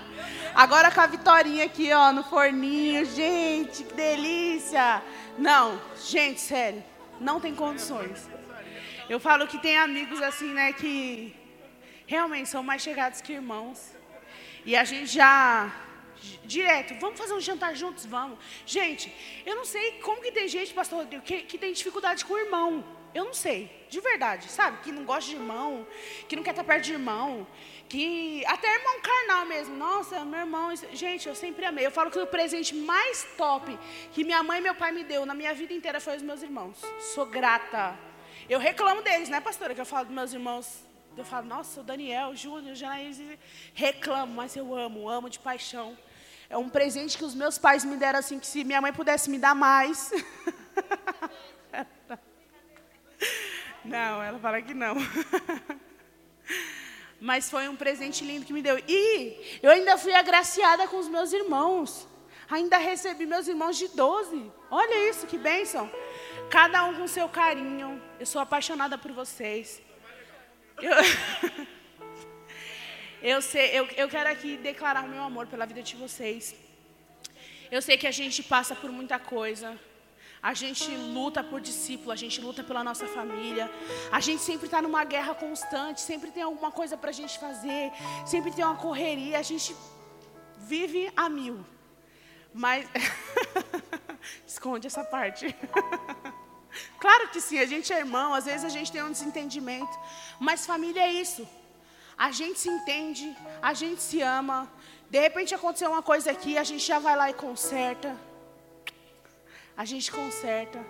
Agora com a Vitorinha aqui, ó, no forninho. Gente, que delícia. Não, gente, sério. Não tem condições. Eu falo que tem amigos assim, né, que realmente são mais chegados que irmãos. E a gente já direto, vamos fazer um jantar juntos, vamos. Gente, eu não sei como que tem gente, pastor Rodrigo, que, que tem dificuldade com o irmão. Eu não sei, de verdade, sabe? Que não gosta de irmão, que não quer estar perto de irmão, que até irmão carnal mesmo. Nossa, meu irmão, gente, eu sempre amei. Eu falo que o presente mais top que minha mãe e meu pai me deu na minha vida inteira foi os meus irmãos. Sou grata. Eu reclamo deles, né, pastora? Que eu falo dos meus irmãos. Eu falo, nossa, o Daniel, o Júnior, o Janaís. Reclamo, mas eu amo, amo de paixão. É um presente que os meus pais me deram assim, que se minha mãe pudesse me dar mais. Não, ela fala que não. Mas foi um presente lindo que me deu. E eu ainda fui agraciada com os meus irmãos. Ainda recebi meus irmãos de 12. Olha isso, que bênção. Cada um com seu carinho. Eu sou apaixonada por vocês. Eu, eu, sei, eu, eu quero aqui declarar o meu amor pela vida de vocês. Eu sei que a gente passa por muita coisa. A gente luta por discípulo, a gente luta pela nossa família. A gente sempre está numa guerra constante, sempre tem alguma coisa para a gente fazer, sempre tem uma correria. A gente vive a mil. Mas. Esconde essa parte. claro que sim, a gente é irmão, às vezes a gente tem um desentendimento. Mas família é isso. A gente se entende, a gente se ama. De repente aconteceu uma coisa aqui, a gente já vai lá e conserta. A gente conserta.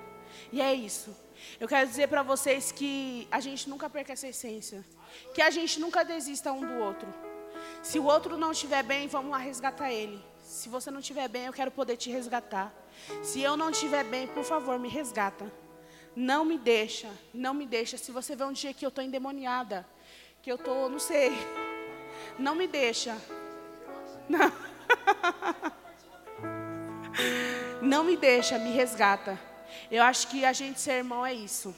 E é isso. Eu quero dizer para vocês que a gente nunca perca essa essência. Que a gente nunca desista um do outro. Se o outro não estiver bem, vamos lá resgatar ele. Se você não estiver bem, eu quero poder te resgatar. Se eu não estiver bem, por favor, me resgata. Não me deixa, não me deixa. Se você vê um dia que eu estou endemoniada, que eu estou, não sei, não me deixa. Não. Não me deixa, me resgata. Eu acho que a gente ser irmão é isso.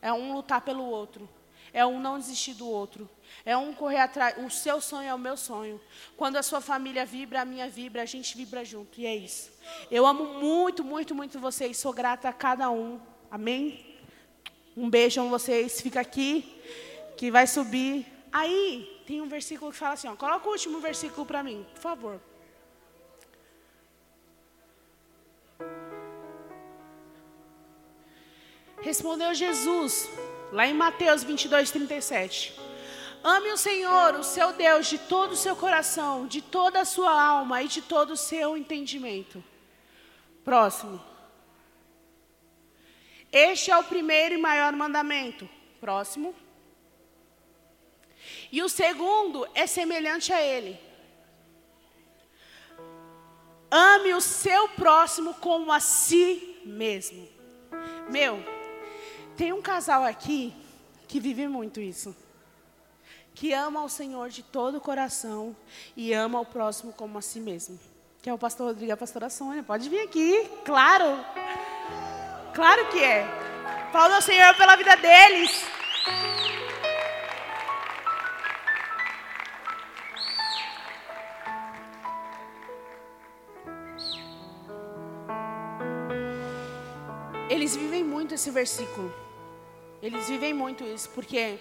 É um lutar pelo outro. É um não desistir do outro. É um correr atrás. O seu sonho é o meu sonho. Quando a sua família vibra, a minha vibra, a gente vibra junto. E é isso. Eu amo muito, muito, muito vocês. Sou grata a cada um. Amém? Um beijo a vocês. Fica aqui, que vai subir. Aí, tem um versículo que fala assim: ó, coloca o último versículo para mim, por favor. Respondeu Jesus, lá em Mateus 22, 37. Ame o Senhor, o seu Deus, de todo o seu coração, de toda a sua alma e de todo o seu entendimento. Próximo. Este é o primeiro e maior mandamento. Próximo. E o segundo é semelhante a ele. Ame o seu próximo como a si mesmo. Meu, tem um casal aqui que vive muito isso. Que ama o Senhor de todo o coração e ama o próximo como a si mesmo. Que é o pastor Rodrigo e a pastora Sônia. Pode vir aqui, claro. Claro que é. Fala ao Senhor pela vida deles. Esse versículo. Eles vivem muito isso, porque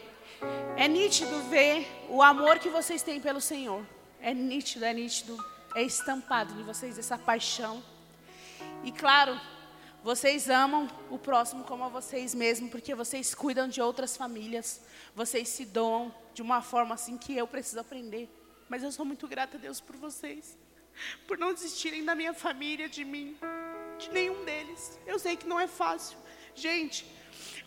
é nítido ver o amor que vocês têm pelo Senhor. É nítido, é nítido, é estampado em vocês essa paixão. E claro, vocês amam o próximo como a vocês mesmos, porque vocês cuidam de outras famílias. Vocês se doam de uma forma assim que eu preciso aprender. Mas eu sou muito grata a Deus por vocês, por não desistirem da minha família, de mim, de nenhum deles. Eu sei que não é fácil. Gente,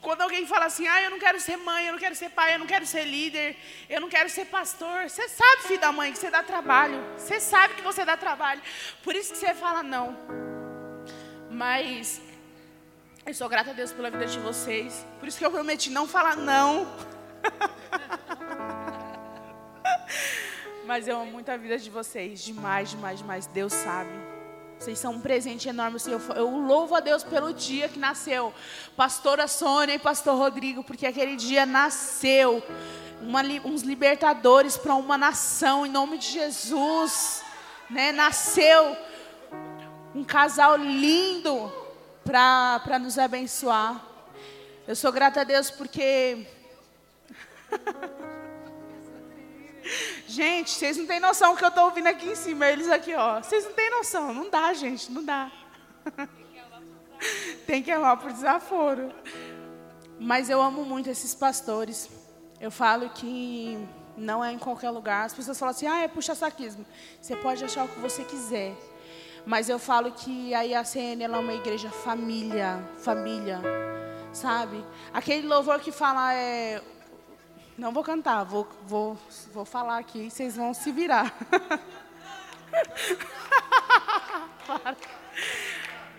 quando alguém fala assim, ah, eu não quero ser mãe, eu não quero ser pai, eu não quero ser líder, eu não quero ser pastor. Você sabe, filho da mãe, que você dá trabalho. Você sabe que você dá trabalho. Por isso que você fala não. Mas eu sou grata a Deus pela vida de vocês. Por isso que eu prometi não falar não. Mas eu amo muito a vida de vocês. Demais, demais, demais. Deus sabe. Vocês são um presente enorme. Eu, eu louvo a Deus pelo dia que nasceu. Pastora Sônia e Pastor Rodrigo, porque aquele dia nasceu uma, uns libertadores para uma nação, em nome de Jesus. Né? Nasceu um casal lindo para nos abençoar. Eu sou grata a Deus porque. Gente, vocês não têm noção que eu estou ouvindo aqui em cima, eles aqui, ó. Vocês não têm noção, não dá, gente, não dá. Tem que amar por desaforo. Mas eu amo muito esses pastores. Eu falo que não é em qualquer lugar. As pessoas falam assim, ah, é puxa-saquismo. Você pode achar o que você quiser. Mas eu falo que a IACN ela é uma igreja família, família, sabe? Aquele louvor que fala é... Não vou cantar, vou, vou, vou falar aqui, vocês vão se virar.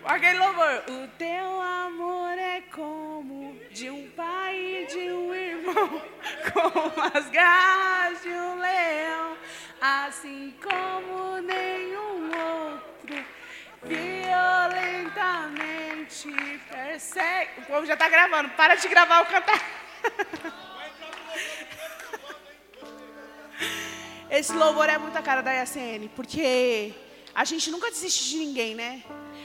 Aquele louvor. O teu amor é como de um pai e de um irmão, como as garras de um leão, assim como nenhum outro, violentamente persegue. O povo já está gravando, para de gravar eu cantar. Esse louvor é muita cara da IACN, porque a gente nunca desiste de ninguém, né?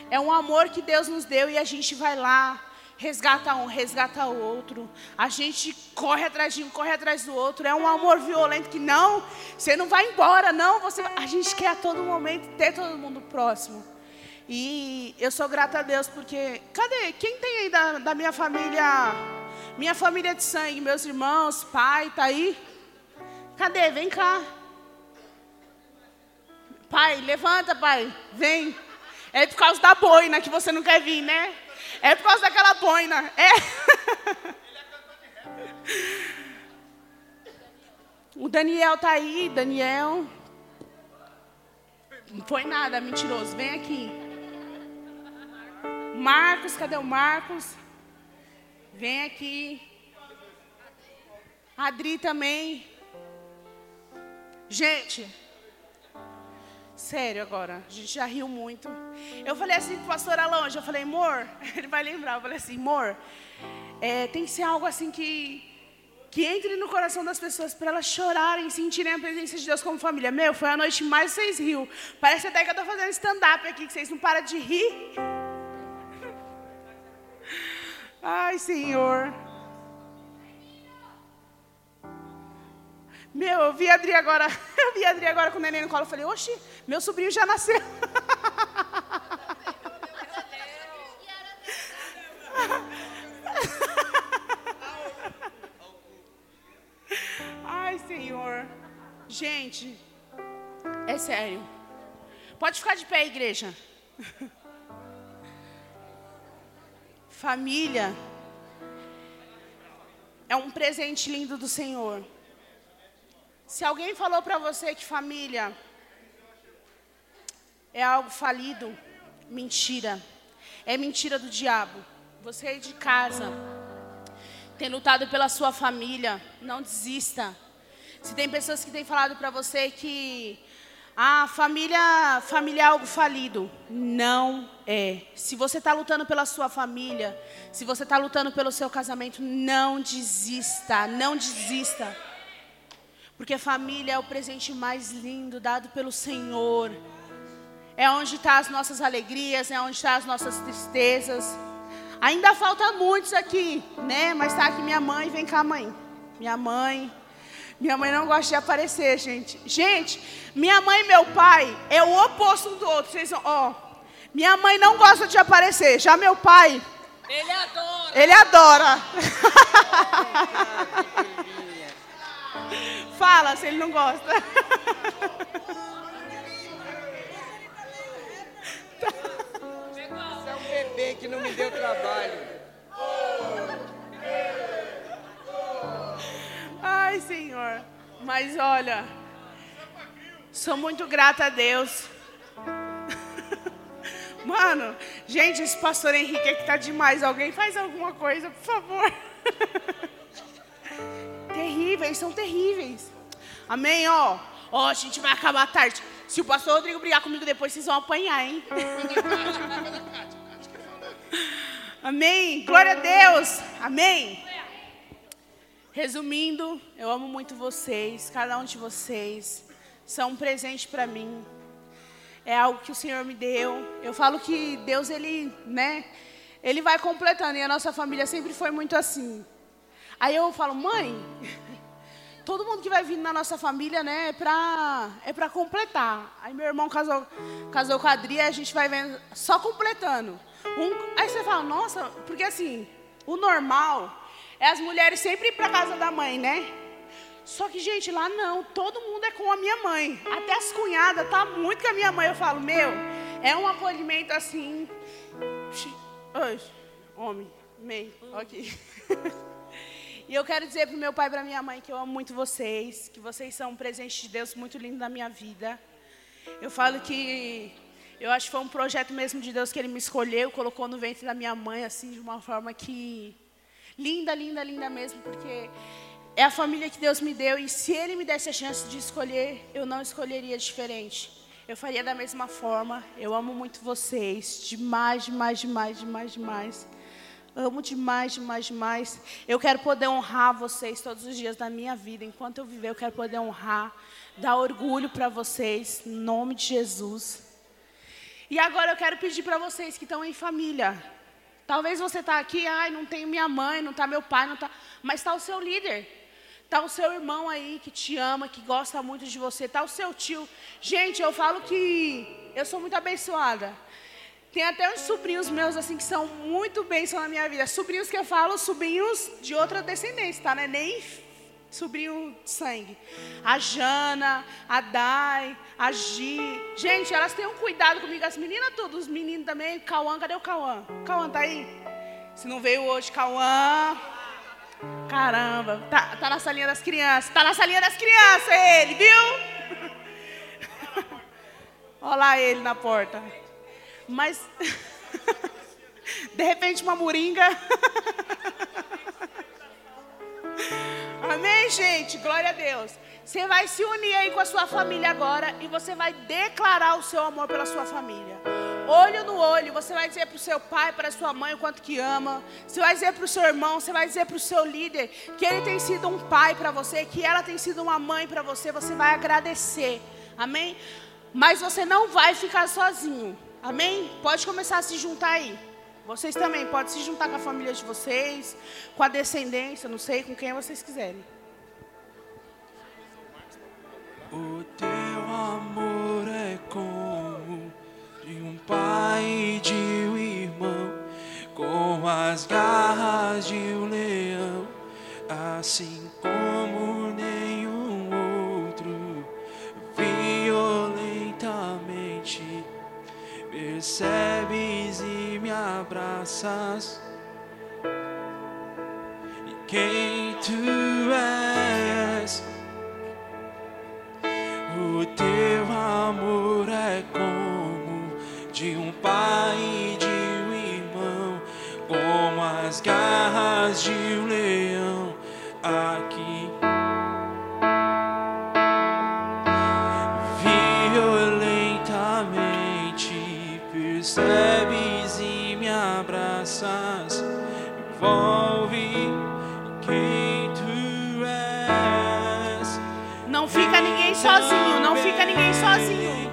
É um amor que Deus nos deu e a gente vai lá, resgata um, resgata o outro. A gente corre atrás de um, corre atrás do outro. É um amor violento que não, você não vai embora, não. Você, a gente quer a todo momento ter todo mundo próximo. E eu sou grata a Deus porque, cadê? Quem tem aí da, da minha família, minha família de sangue, meus irmãos, pai, tá aí? Cadê? Vem cá. Pai, levanta, pai. Vem. É por causa da boina que você não quer vir, né? É por causa daquela boina. É. O Daniel tá aí, Daniel. Não foi nada, mentiroso. Vem aqui. Marcos, cadê o Marcos? Vem aqui. Adri também. Gente, sério agora, a gente já riu muito. Eu falei assim pro pastor Alão, eu falei, amor, ele vai lembrar, eu falei assim, amor, é, tem que ser algo assim que, que entre no coração das pessoas para elas chorarem, sentirem a presença de Deus como família. Meu, foi a noite mais vocês riu. Parece até que eu estou fazendo stand-up aqui, que vocês não param de rir. Ai, Senhor. Meu, eu vi a Adri agora, eu vi a Adri agora com o neném no colo, eu falei, oxi, meu sobrinho já nasceu. Ai, Senhor. Gente, é sério. Pode ficar de pé, igreja. Família é um presente lindo do Senhor. Se alguém falou para você que família é algo falido, mentira. É mentira do diabo. Você aí de casa, tem lutado pela sua família, não desista. Se tem pessoas que têm falado para você que a família, família é algo falido, não é. Se você está lutando pela sua família, se você está lutando pelo seu casamento, não desista, não desista. Porque família é o presente mais lindo dado pelo Senhor. É onde estão tá as nossas alegrias, é onde estão tá as nossas tristezas. Ainda falta muitos aqui, né? Mas está aqui minha mãe, vem cá, mãe. Minha mãe. Minha mãe não gosta de aparecer, gente. Gente, minha mãe e meu pai é o oposto um do outro. Vocês ó, minha mãe não gosta de aparecer. Já meu pai, Ele adora. ele adora. Fala se ele não gosta. Você é um bebê que não me deu trabalho. Ai, Senhor. Mas olha, sou muito grata a Deus. Mano, gente, esse pastor Henrique aqui tá demais. Alguém faz alguma coisa, por favor. terríveis, são terríveis. Amém, ó. Ó, a gente vai acabar tarde. Se o pastor Rodrigo brigar comigo depois, vocês vão apanhar, hein? Amém. Glória a Deus. Amém. Resumindo, eu amo muito vocês, cada um de vocês. São um presente para mim. É algo que o Senhor me deu. Eu falo que Deus, ele, né? Ele vai completando. E a nossa família sempre foi muito assim. Aí eu falo, mãe, todo mundo que vai vir na nossa família, né, é pra, é pra completar. Aí meu irmão casou, casou com a Adri, a gente vai vendo, só completando. Um, aí você fala, nossa, porque assim, o normal é as mulheres sempre ir para casa da mãe, né? Só que, gente, lá não, todo mundo é com a minha mãe. Até as cunhadas tá muito com a minha mãe. Eu falo, meu, é um acolhimento assim. Oi, homem, meio, aqui. E eu quero dizer para o meu pai e para minha mãe que eu amo muito vocês, que vocês são um presente de Deus muito lindo na minha vida. Eu falo que eu acho que foi um projeto mesmo de Deus que Ele me escolheu, colocou no ventre da minha mãe, assim, de uma forma que. Linda, linda, linda mesmo, porque é a família que Deus me deu e se Ele me desse a chance de escolher, eu não escolheria diferente. Eu faria da mesma forma. Eu amo muito vocês, demais, demais, demais, demais, demais. Amo demais, demais, demais. Eu quero poder honrar vocês todos os dias da minha vida. Enquanto eu viver, eu quero poder honrar, dar orgulho para vocês, em nome de Jesus. E agora eu quero pedir para vocês que estão em família. Talvez você está aqui, ai, não tenho minha mãe, não está meu pai, não tá, mas está o seu líder. Está o seu irmão aí que te ama, que gosta muito de você. Está o seu tio. Gente, eu falo que eu sou muito abençoada. Tem até uns sobrinhos meus, assim, que são muito bênção na minha vida. Sobrinhos que eu falo, sobrinhos de outra descendência, tá? Né? Nem sobrinho de sangue. A Jana, a Dai, a Gi. Gente, elas têm um cuidado comigo. As meninas todas, os meninos também. Cauã, cadê o Cauã? Cauã, tá aí? Se não veio hoje, Cauã. Caramba, tá, tá na salinha das crianças. Tá na salinha das crianças, ele, viu? Olha lá ele na porta. Mas, de repente, uma moringa. Amém, gente? Glória a Deus. Você vai se unir aí com a sua família agora e você vai declarar o seu amor pela sua família. Olho no olho, você vai dizer para o seu pai, para a sua mãe o quanto que ama. Você vai dizer para o seu irmão, você vai dizer para o seu líder que ele tem sido um pai para você, que ela tem sido uma mãe para você. Você vai agradecer. Amém? Mas você não vai ficar sozinho. Amém? Pode começar a se juntar aí. Vocês também podem se juntar com a família de vocês, com a descendência, não sei, com quem vocês quiserem. O teu amor é como de um pai e de um irmão, com as garras de um leão, assim como nenhum outro, violentamente percebes e me abraças. E quem tu és? O teu amor é como de um pai e de um irmão, como as garras de um leão aqui. Envolve quem tu és. Não fica ninguém sozinho, não fica ninguém sozinho.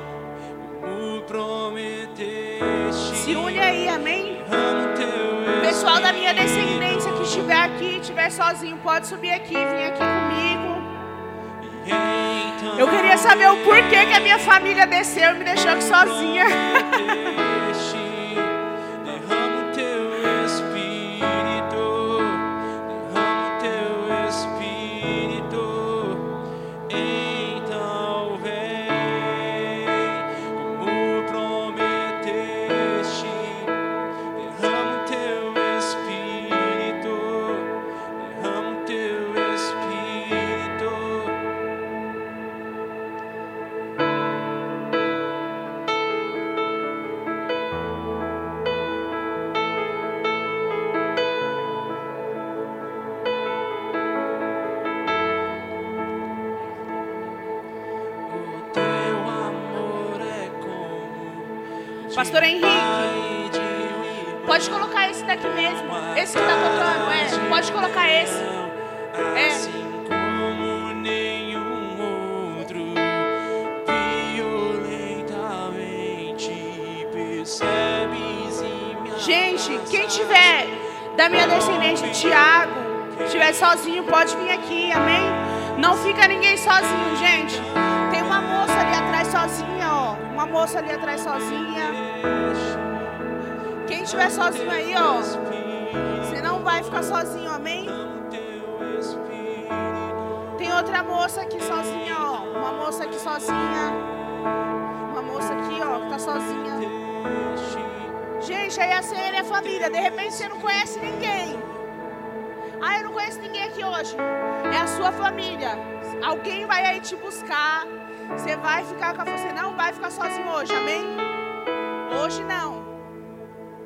Se une aí, amém? O pessoal da minha descendência que estiver aqui, estiver sozinho, pode subir aqui, vir aqui comigo. Então Eu queria saber o porquê que a minha família desceu e me deixou aqui sozinha. Pode vir aqui, amém? Não fica ninguém sozinho, gente. Tem uma moça ali atrás sozinha, ó. Uma moça ali atrás sozinha. Quem estiver sozinho aí, ó. Você não vai ficar sozinho, amém? Tem outra moça aqui sozinha, ó. Uma moça aqui sozinha. Uma moça aqui, ó, que tá sozinha. Gente, aí a senha é família. De repente você não conhece ninguém. Ah, eu não conheço ninguém aqui hoje. É a sua família. Alguém vai aí te buscar. Você vai ficar com a você não vai ficar sozinho hoje, amém? Hoje não.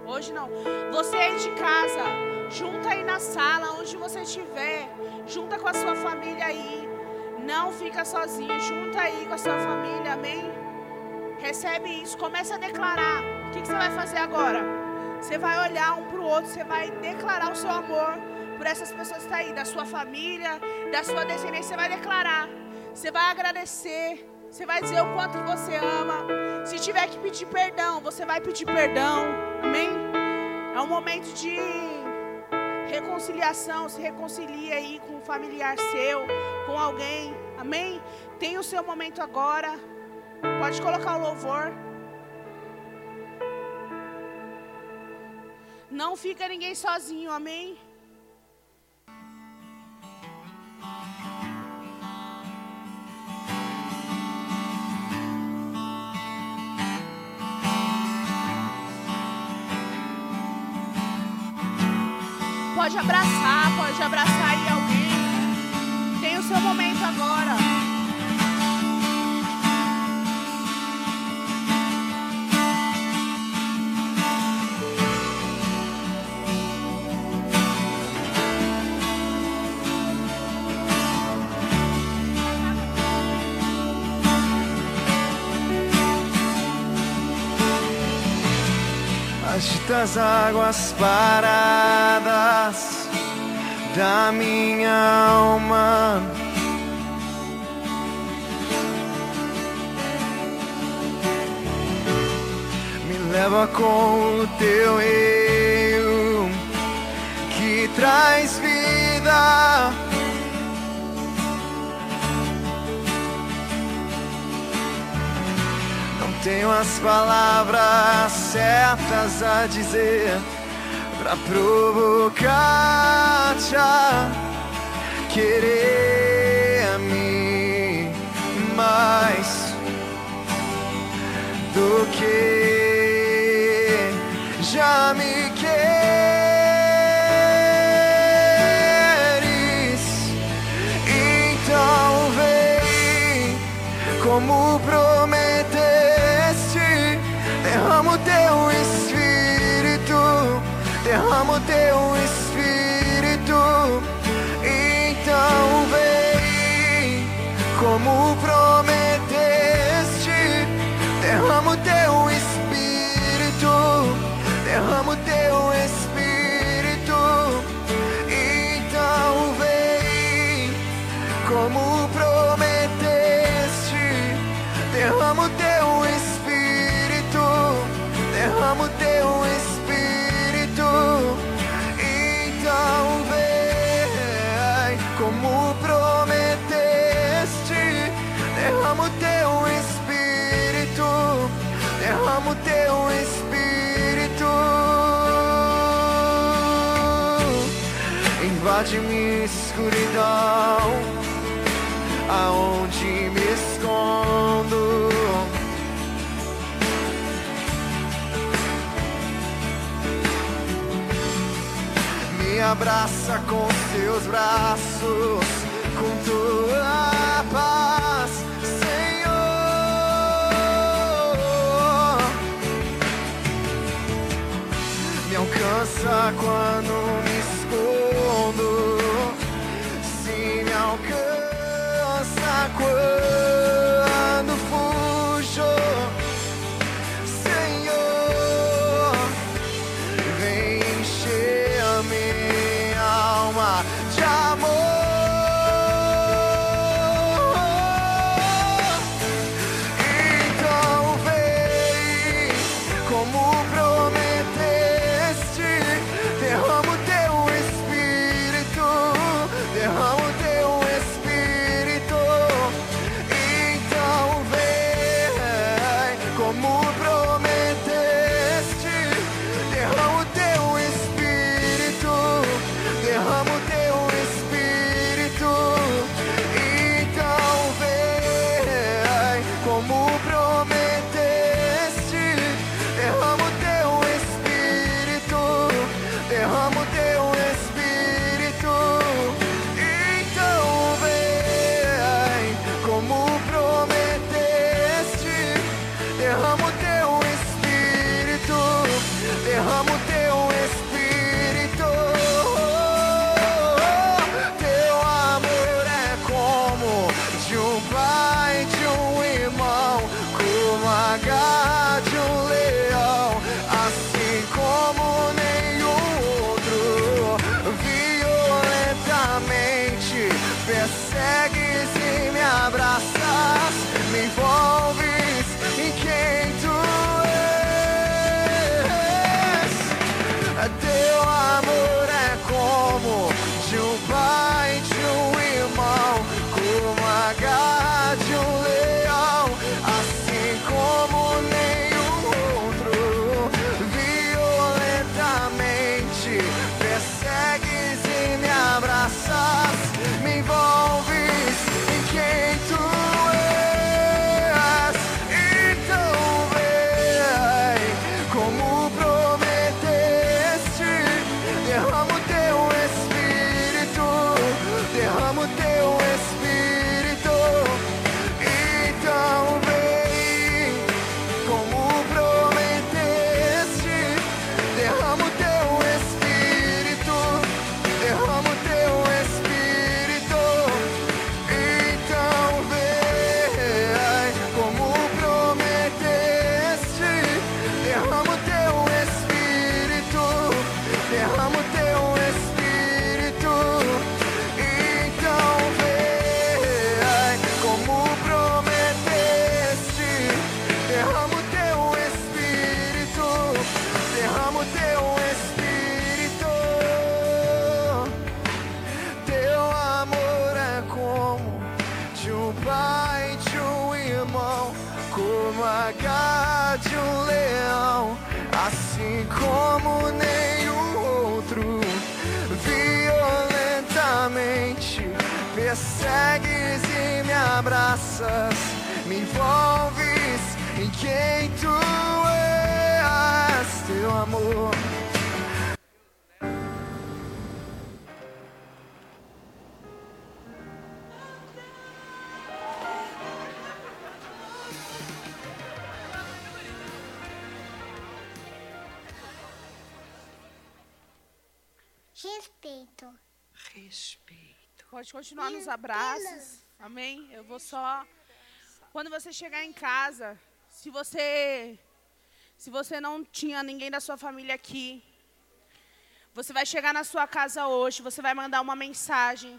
Hoje não. Você aí de casa, junta aí na sala, onde você estiver, junta com a sua família aí. Não fica sozinho, junta aí com a sua família, amém? Recebe isso, comece a declarar. O que, que você vai fazer agora? Você vai olhar um para o outro, você vai declarar o seu amor por essas pessoas que estão aí, da sua família, da sua descendência. Você vai declarar, você vai agradecer, você vai dizer o quanto você ama. Se tiver que pedir perdão, você vai pedir perdão, amém? É um momento de reconciliação, se reconcilie aí com um familiar seu, com alguém, amém? Tem o seu momento agora. Pode colocar o louvor. Não fica ninguém sozinho, amém? Pode abraçar, pode abraçar aí alguém. Tem o seu momento as águas paradas da minha alma. Me leva com o teu rio que traz vida. Tenho as palavras certas a dizer pra provocar-te a querer a mim mais do que já me queres. Então vem como prometeste, escuridão, aonde me escondo. Me abraça com seus braços, com tua paz, Senhor. Me alcança quando alcança continuar nos abraços. Amém? Eu vou só. Quando você chegar em casa, se você. Se você não tinha ninguém da sua família aqui, você vai chegar na sua casa hoje, você vai mandar uma mensagem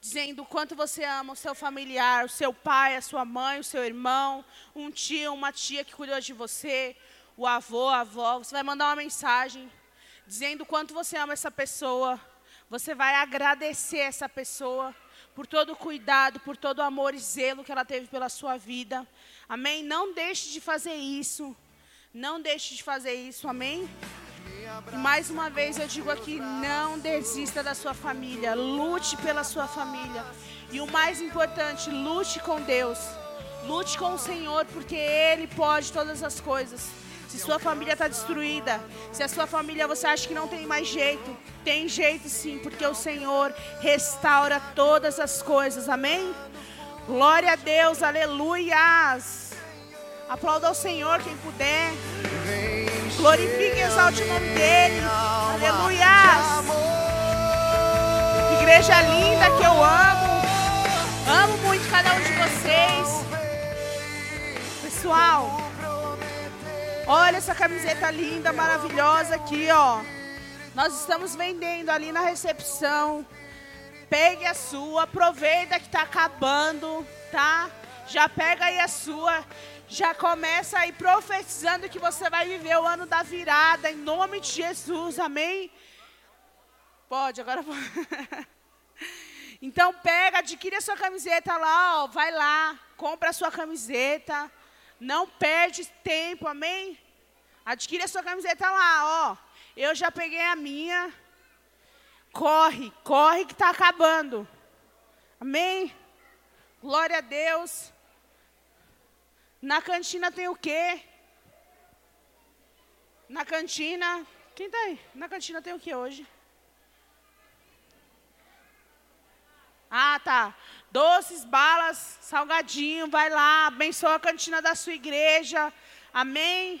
dizendo o quanto você ama o seu familiar, o seu pai, a sua mãe, o seu irmão, um tio, uma tia que cuidou de você, o avô, a avó. Você vai mandar uma mensagem dizendo o quanto você ama essa pessoa. Você vai agradecer essa pessoa por todo o cuidado, por todo o amor e zelo que ela teve pela sua vida. Amém? Não deixe de fazer isso. Não deixe de fazer isso. Amém? E mais uma vez eu digo aqui, não desista da sua família, lute pela sua família. E o mais importante, lute com Deus. Lute com o Senhor, porque Ele pode todas as coisas. Se sua família está destruída, se a sua família você acha que não tem mais jeito, tem jeito sim, porque o Senhor restaura todas as coisas. Amém? Glória a Deus, aleluias. Aplauda ao Senhor quem puder. Glorifique e exalte o nome dele. Aleluias. Igreja linda que eu amo. Amo muito cada um de vocês. Pessoal, olha essa camiseta linda, maravilhosa aqui, ó. Nós estamos vendendo ali na recepção. Pegue a sua, aproveita que está acabando, tá? Já pega aí a sua. Já começa aí profetizando que você vai viver o ano da virada, em nome de Jesus, amém? Pode, agora pode. Então pega, adquire a sua camiseta lá, ó, vai lá, compra a sua camiseta. Não perde tempo, amém? Adquire a sua camiseta lá, ó. Eu já peguei a minha. Corre, corre que está acabando. Amém? Glória a Deus. Na cantina tem o quê? Na cantina. Quem tá aí? Na cantina tem o que hoje? Ah, tá. Doces, balas, salgadinho, vai lá, abençoa a cantina da sua igreja. Amém?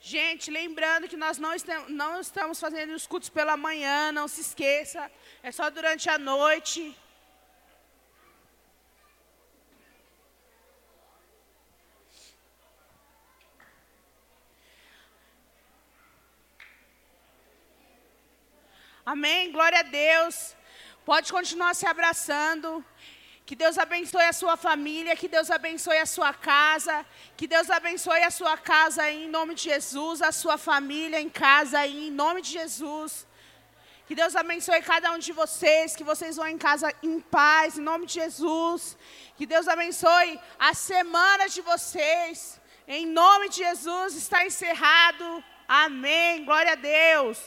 Gente, lembrando que nós não não estamos fazendo os cultos pela manhã, não se esqueça. É só durante a noite. Amém? Glória a Deus. Pode continuar se abraçando. Que Deus abençoe a sua família, que Deus abençoe a sua casa, que Deus abençoe a sua casa em nome de Jesus, a sua família em casa em nome de Jesus. Que Deus abençoe cada um de vocês, que vocês vão em casa em paz, em nome de Jesus. Que Deus abençoe a semana de vocês, em nome de Jesus, está encerrado. Amém. Glória a Deus.